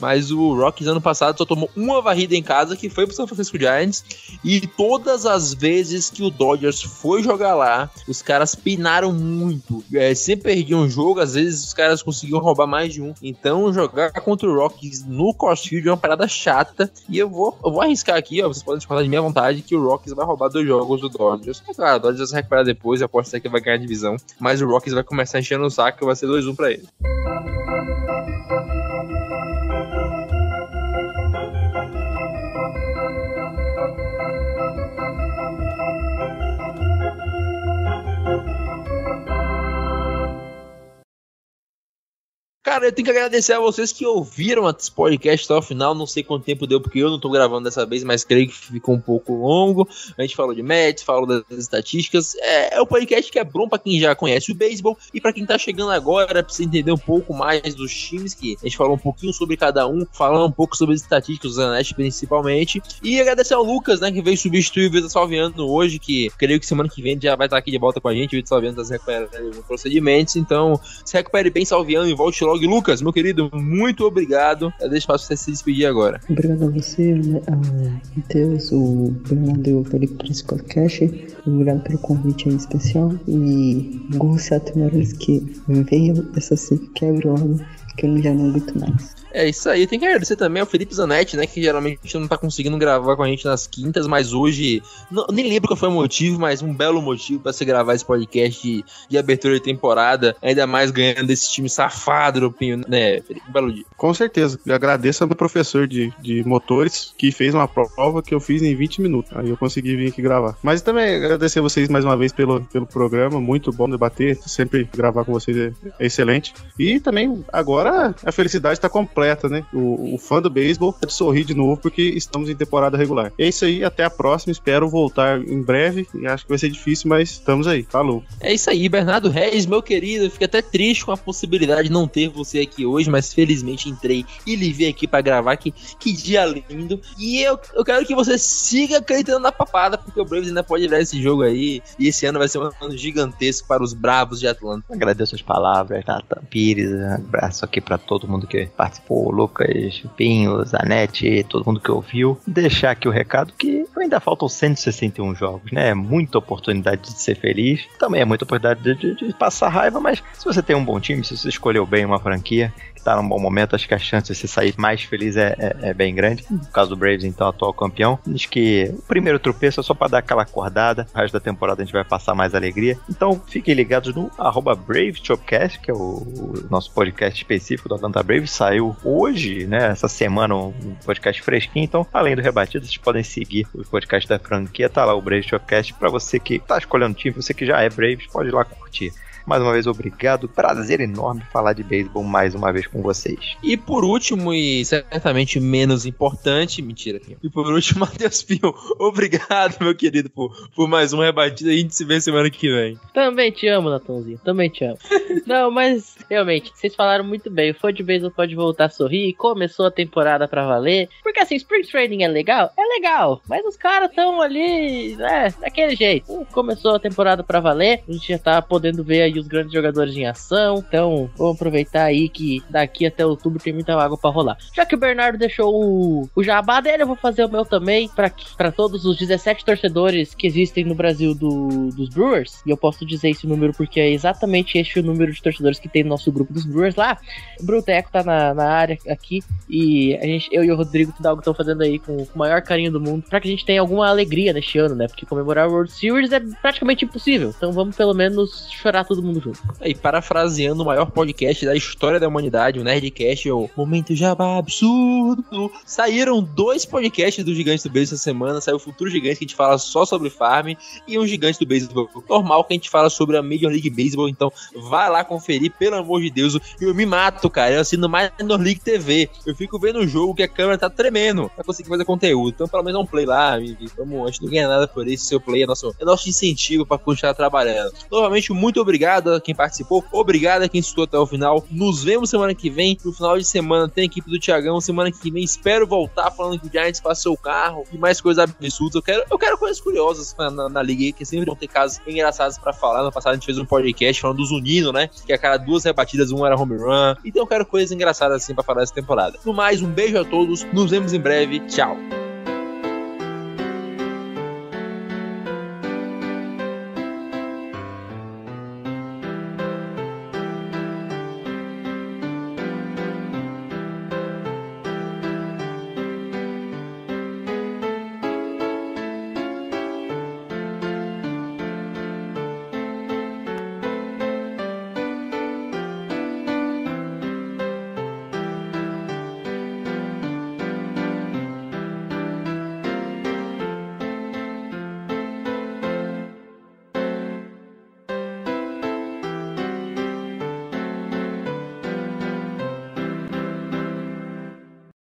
Speaker 3: mas o Rockies ano passado só tomou uma varrida em casa que foi pro San Francisco Giants e todas as vezes que o Dodgers foi jogar lá, os caras pinaram muito. É, sempre perdiam um jogo, às vezes os caras conseguiam roubar mais de um. Então jogar contra o Rockies no Cross Field é uma parada chata e eu vou, eu vou arriscar aqui, ó, vocês podem discordar de minha vontade que o Rockies vai roubar dois jogos do Dodgers. É claro, o Dodgers vai se recuperar depois, eu aposto que vai ganhar a divisão, mas o Rockies vai começar enchendo o saco e vai ser 2-1 pra ele. Cara, eu tenho que agradecer a vocês que ouviram esse podcast até o final. Não sei quanto tempo deu, porque eu não tô gravando dessa vez, mas creio que ficou um pouco longo. A gente falou de Mets, falou das estatísticas. É, é um podcast que é bom para quem já conhece o beisebol e para quem tá chegando agora, precisa entender um pouco mais dos times, que a gente falou um pouquinho sobre cada um, falando um pouco sobre as estatísticas do Zanetti principalmente. E agradecer ao Lucas, né, que veio substituir o Vitor Salviano hoje, que creio que semana que vem já vai estar aqui de volta com a gente. O Vitor Salviano tá se recuperando procedimentos, então se recupere bem, Salviano, e volte logo. E Lucas, meu querido, muito obrigado. Eu deixo para você se despedir agora.
Speaker 7: Obrigado a você, a Matheus, o Bernardo e o Felipe por esse podcast. Obrigado pelo convite aí especial. E Gonçalo Morales que veio essa se quebra que eu já não aguento mais.
Speaker 3: É isso aí. Tem que agradecer também ao Felipe Zanetti, né? Que geralmente não tá conseguindo gravar com a gente nas quintas, mas hoje. Não, nem lembro qual foi o motivo, mas um belo motivo para se gravar esse podcast de, de, abertura de temporada. Ainda mais ganhando esse time safado do Pinho, né, Felipe? Um belo dia.
Speaker 5: Com certeza. Eu agradeço ao meu professor de, de motores que fez uma prova que eu fiz em 20 minutos. Aí eu consegui vir aqui gravar. Mas também agradecer a vocês mais uma vez pelo, pelo programa. Muito bom debater. Sempre gravar com vocês é, é excelente. E também agora a felicidade está completa completa, né? O, o fã do beisebol é de sorrir de novo porque estamos em temporada regular. É isso aí, até a próxima. Espero voltar em breve. E acho que vai ser difícil, mas estamos aí. Falou.
Speaker 3: É isso aí, Bernardo Reis, meu querido. Eu fico até triste com a possibilidade de não ter você aqui hoje, mas felizmente entrei e lhe vi aqui para gravar. Que, que dia lindo. E eu, eu quero que você siga acreditando na papada, porque o Braves ainda pode virar esse jogo aí. E esse ano vai ser um ano gigantesco para os Bravos de Atlanta.
Speaker 6: Agradeço as palavras, Nathan Pires. Um abraço aqui para todo mundo que participou o Lucas, Pinho, Zanetti, todo mundo que ouviu. Deixar aqui o recado que ainda faltam 161 jogos, né? É muita oportunidade de ser feliz. Também é muita oportunidade de, de, de passar raiva, mas se você tem um bom time, se você escolheu bem uma franquia, tá num bom momento, acho que a chance de você sair mais feliz é, é, é, bem grande. No caso do Braves, então, atual campeão. Acho que o primeiro tropeço é só para dar aquela acordada. O resto da temporada a gente vai passar mais alegria. Então, fiquem ligados no arroba BraveChopcast, que é o, o, nosso podcast específico do Atlanta Braves. Saiu hoje, né? Essa semana, um podcast fresquinho. Então, além do rebatido, vocês podem seguir o podcast da franquia. Tá lá o Braves Chopcast para você que tá escolhendo time, você que já é Braves, pode ir lá curtir. Mais uma vez, obrigado. Prazer enorme falar de beisebol mais uma vez com vocês.
Speaker 3: E por último, e certamente menos importante, mentira. E por último, Matheus Pinho, obrigado, meu querido, por, por mais uma rebatida. A gente se vê semana que vem.
Speaker 4: Também te amo, Natonzinho. Também te amo. Não, mas realmente, vocês falaram muito bem. O fã de beisebol pode voltar a sorrir. Começou a temporada pra valer. Porque assim, Spring Training é legal? É legal. Mas os caras estão ali, né, daquele jeito. Começou a temporada pra valer. A gente já tá podendo ver aí os grandes jogadores em ação. Então, vamos aproveitar aí que daqui até outubro tem muita água pra rolar. Já que o Bernardo deixou o, o jabá dele, eu vou fazer o meu também pra todos os 17 torcedores que existem no Brasil do- dos Brewers. E eu posso dizer esse número porque é exatamente este o número de torcedores que tem no nosso grupo dos Brewers lá. O Bruteco tá na, na área aqui e a gente, eu e o Rodrigo Fidalgo estão fazendo aí com, o maior carinho do mundo pra que a gente tenha alguma alegria neste ano, né? Porque comemorar o World Series é praticamente impossível. Então vamos pelo menos chorar todo mundo junto.
Speaker 3: E parafraseando o maior podcast da história da humanidade, o Nerdcast, o Momento Jabá Absurdo. Saíram dois podcasts do Gigante do Beisebol essa semana. Saiu o Futuro Gigante, que a gente fala só sobre farm, e um Gigante do Beisebol normal, que a gente fala sobre a Major League Baseball. Então, vai lá conferir, pelo amor de Deus. Eu me mato, cara. Eu assino mais Minor League TV. Eu fico vendo o jogo que a câmera tá tremendo pra conseguir fazer conteúdo. Então, pelo menos dá um play lá. E vamos, a gente não ganha nada por isso. Seu play é nosso, é nosso incentivo pra continuar trabalhando. Novamente, muito obrigado a quem participou. Obrigado a quem escutou até o final. Nos vemos semana que vem. No final de semana tem a equipe do Thiagão. Semana que vem espero voltar falando que o Giants passou o carro e mais coisas absurdas. Eu quero, eu quero coisas curiosas na, na, na liga que sempre vão ter casos engraçados pra falar. No passado a gente fez um podcast falando dos Unidos, né? Que a cada duas rebatidas, um era home run. Então eu quero coisas engraçadas assim pra falar essa temporada. No mais, um beijo a todos. Nos vemos em breve. Tchau.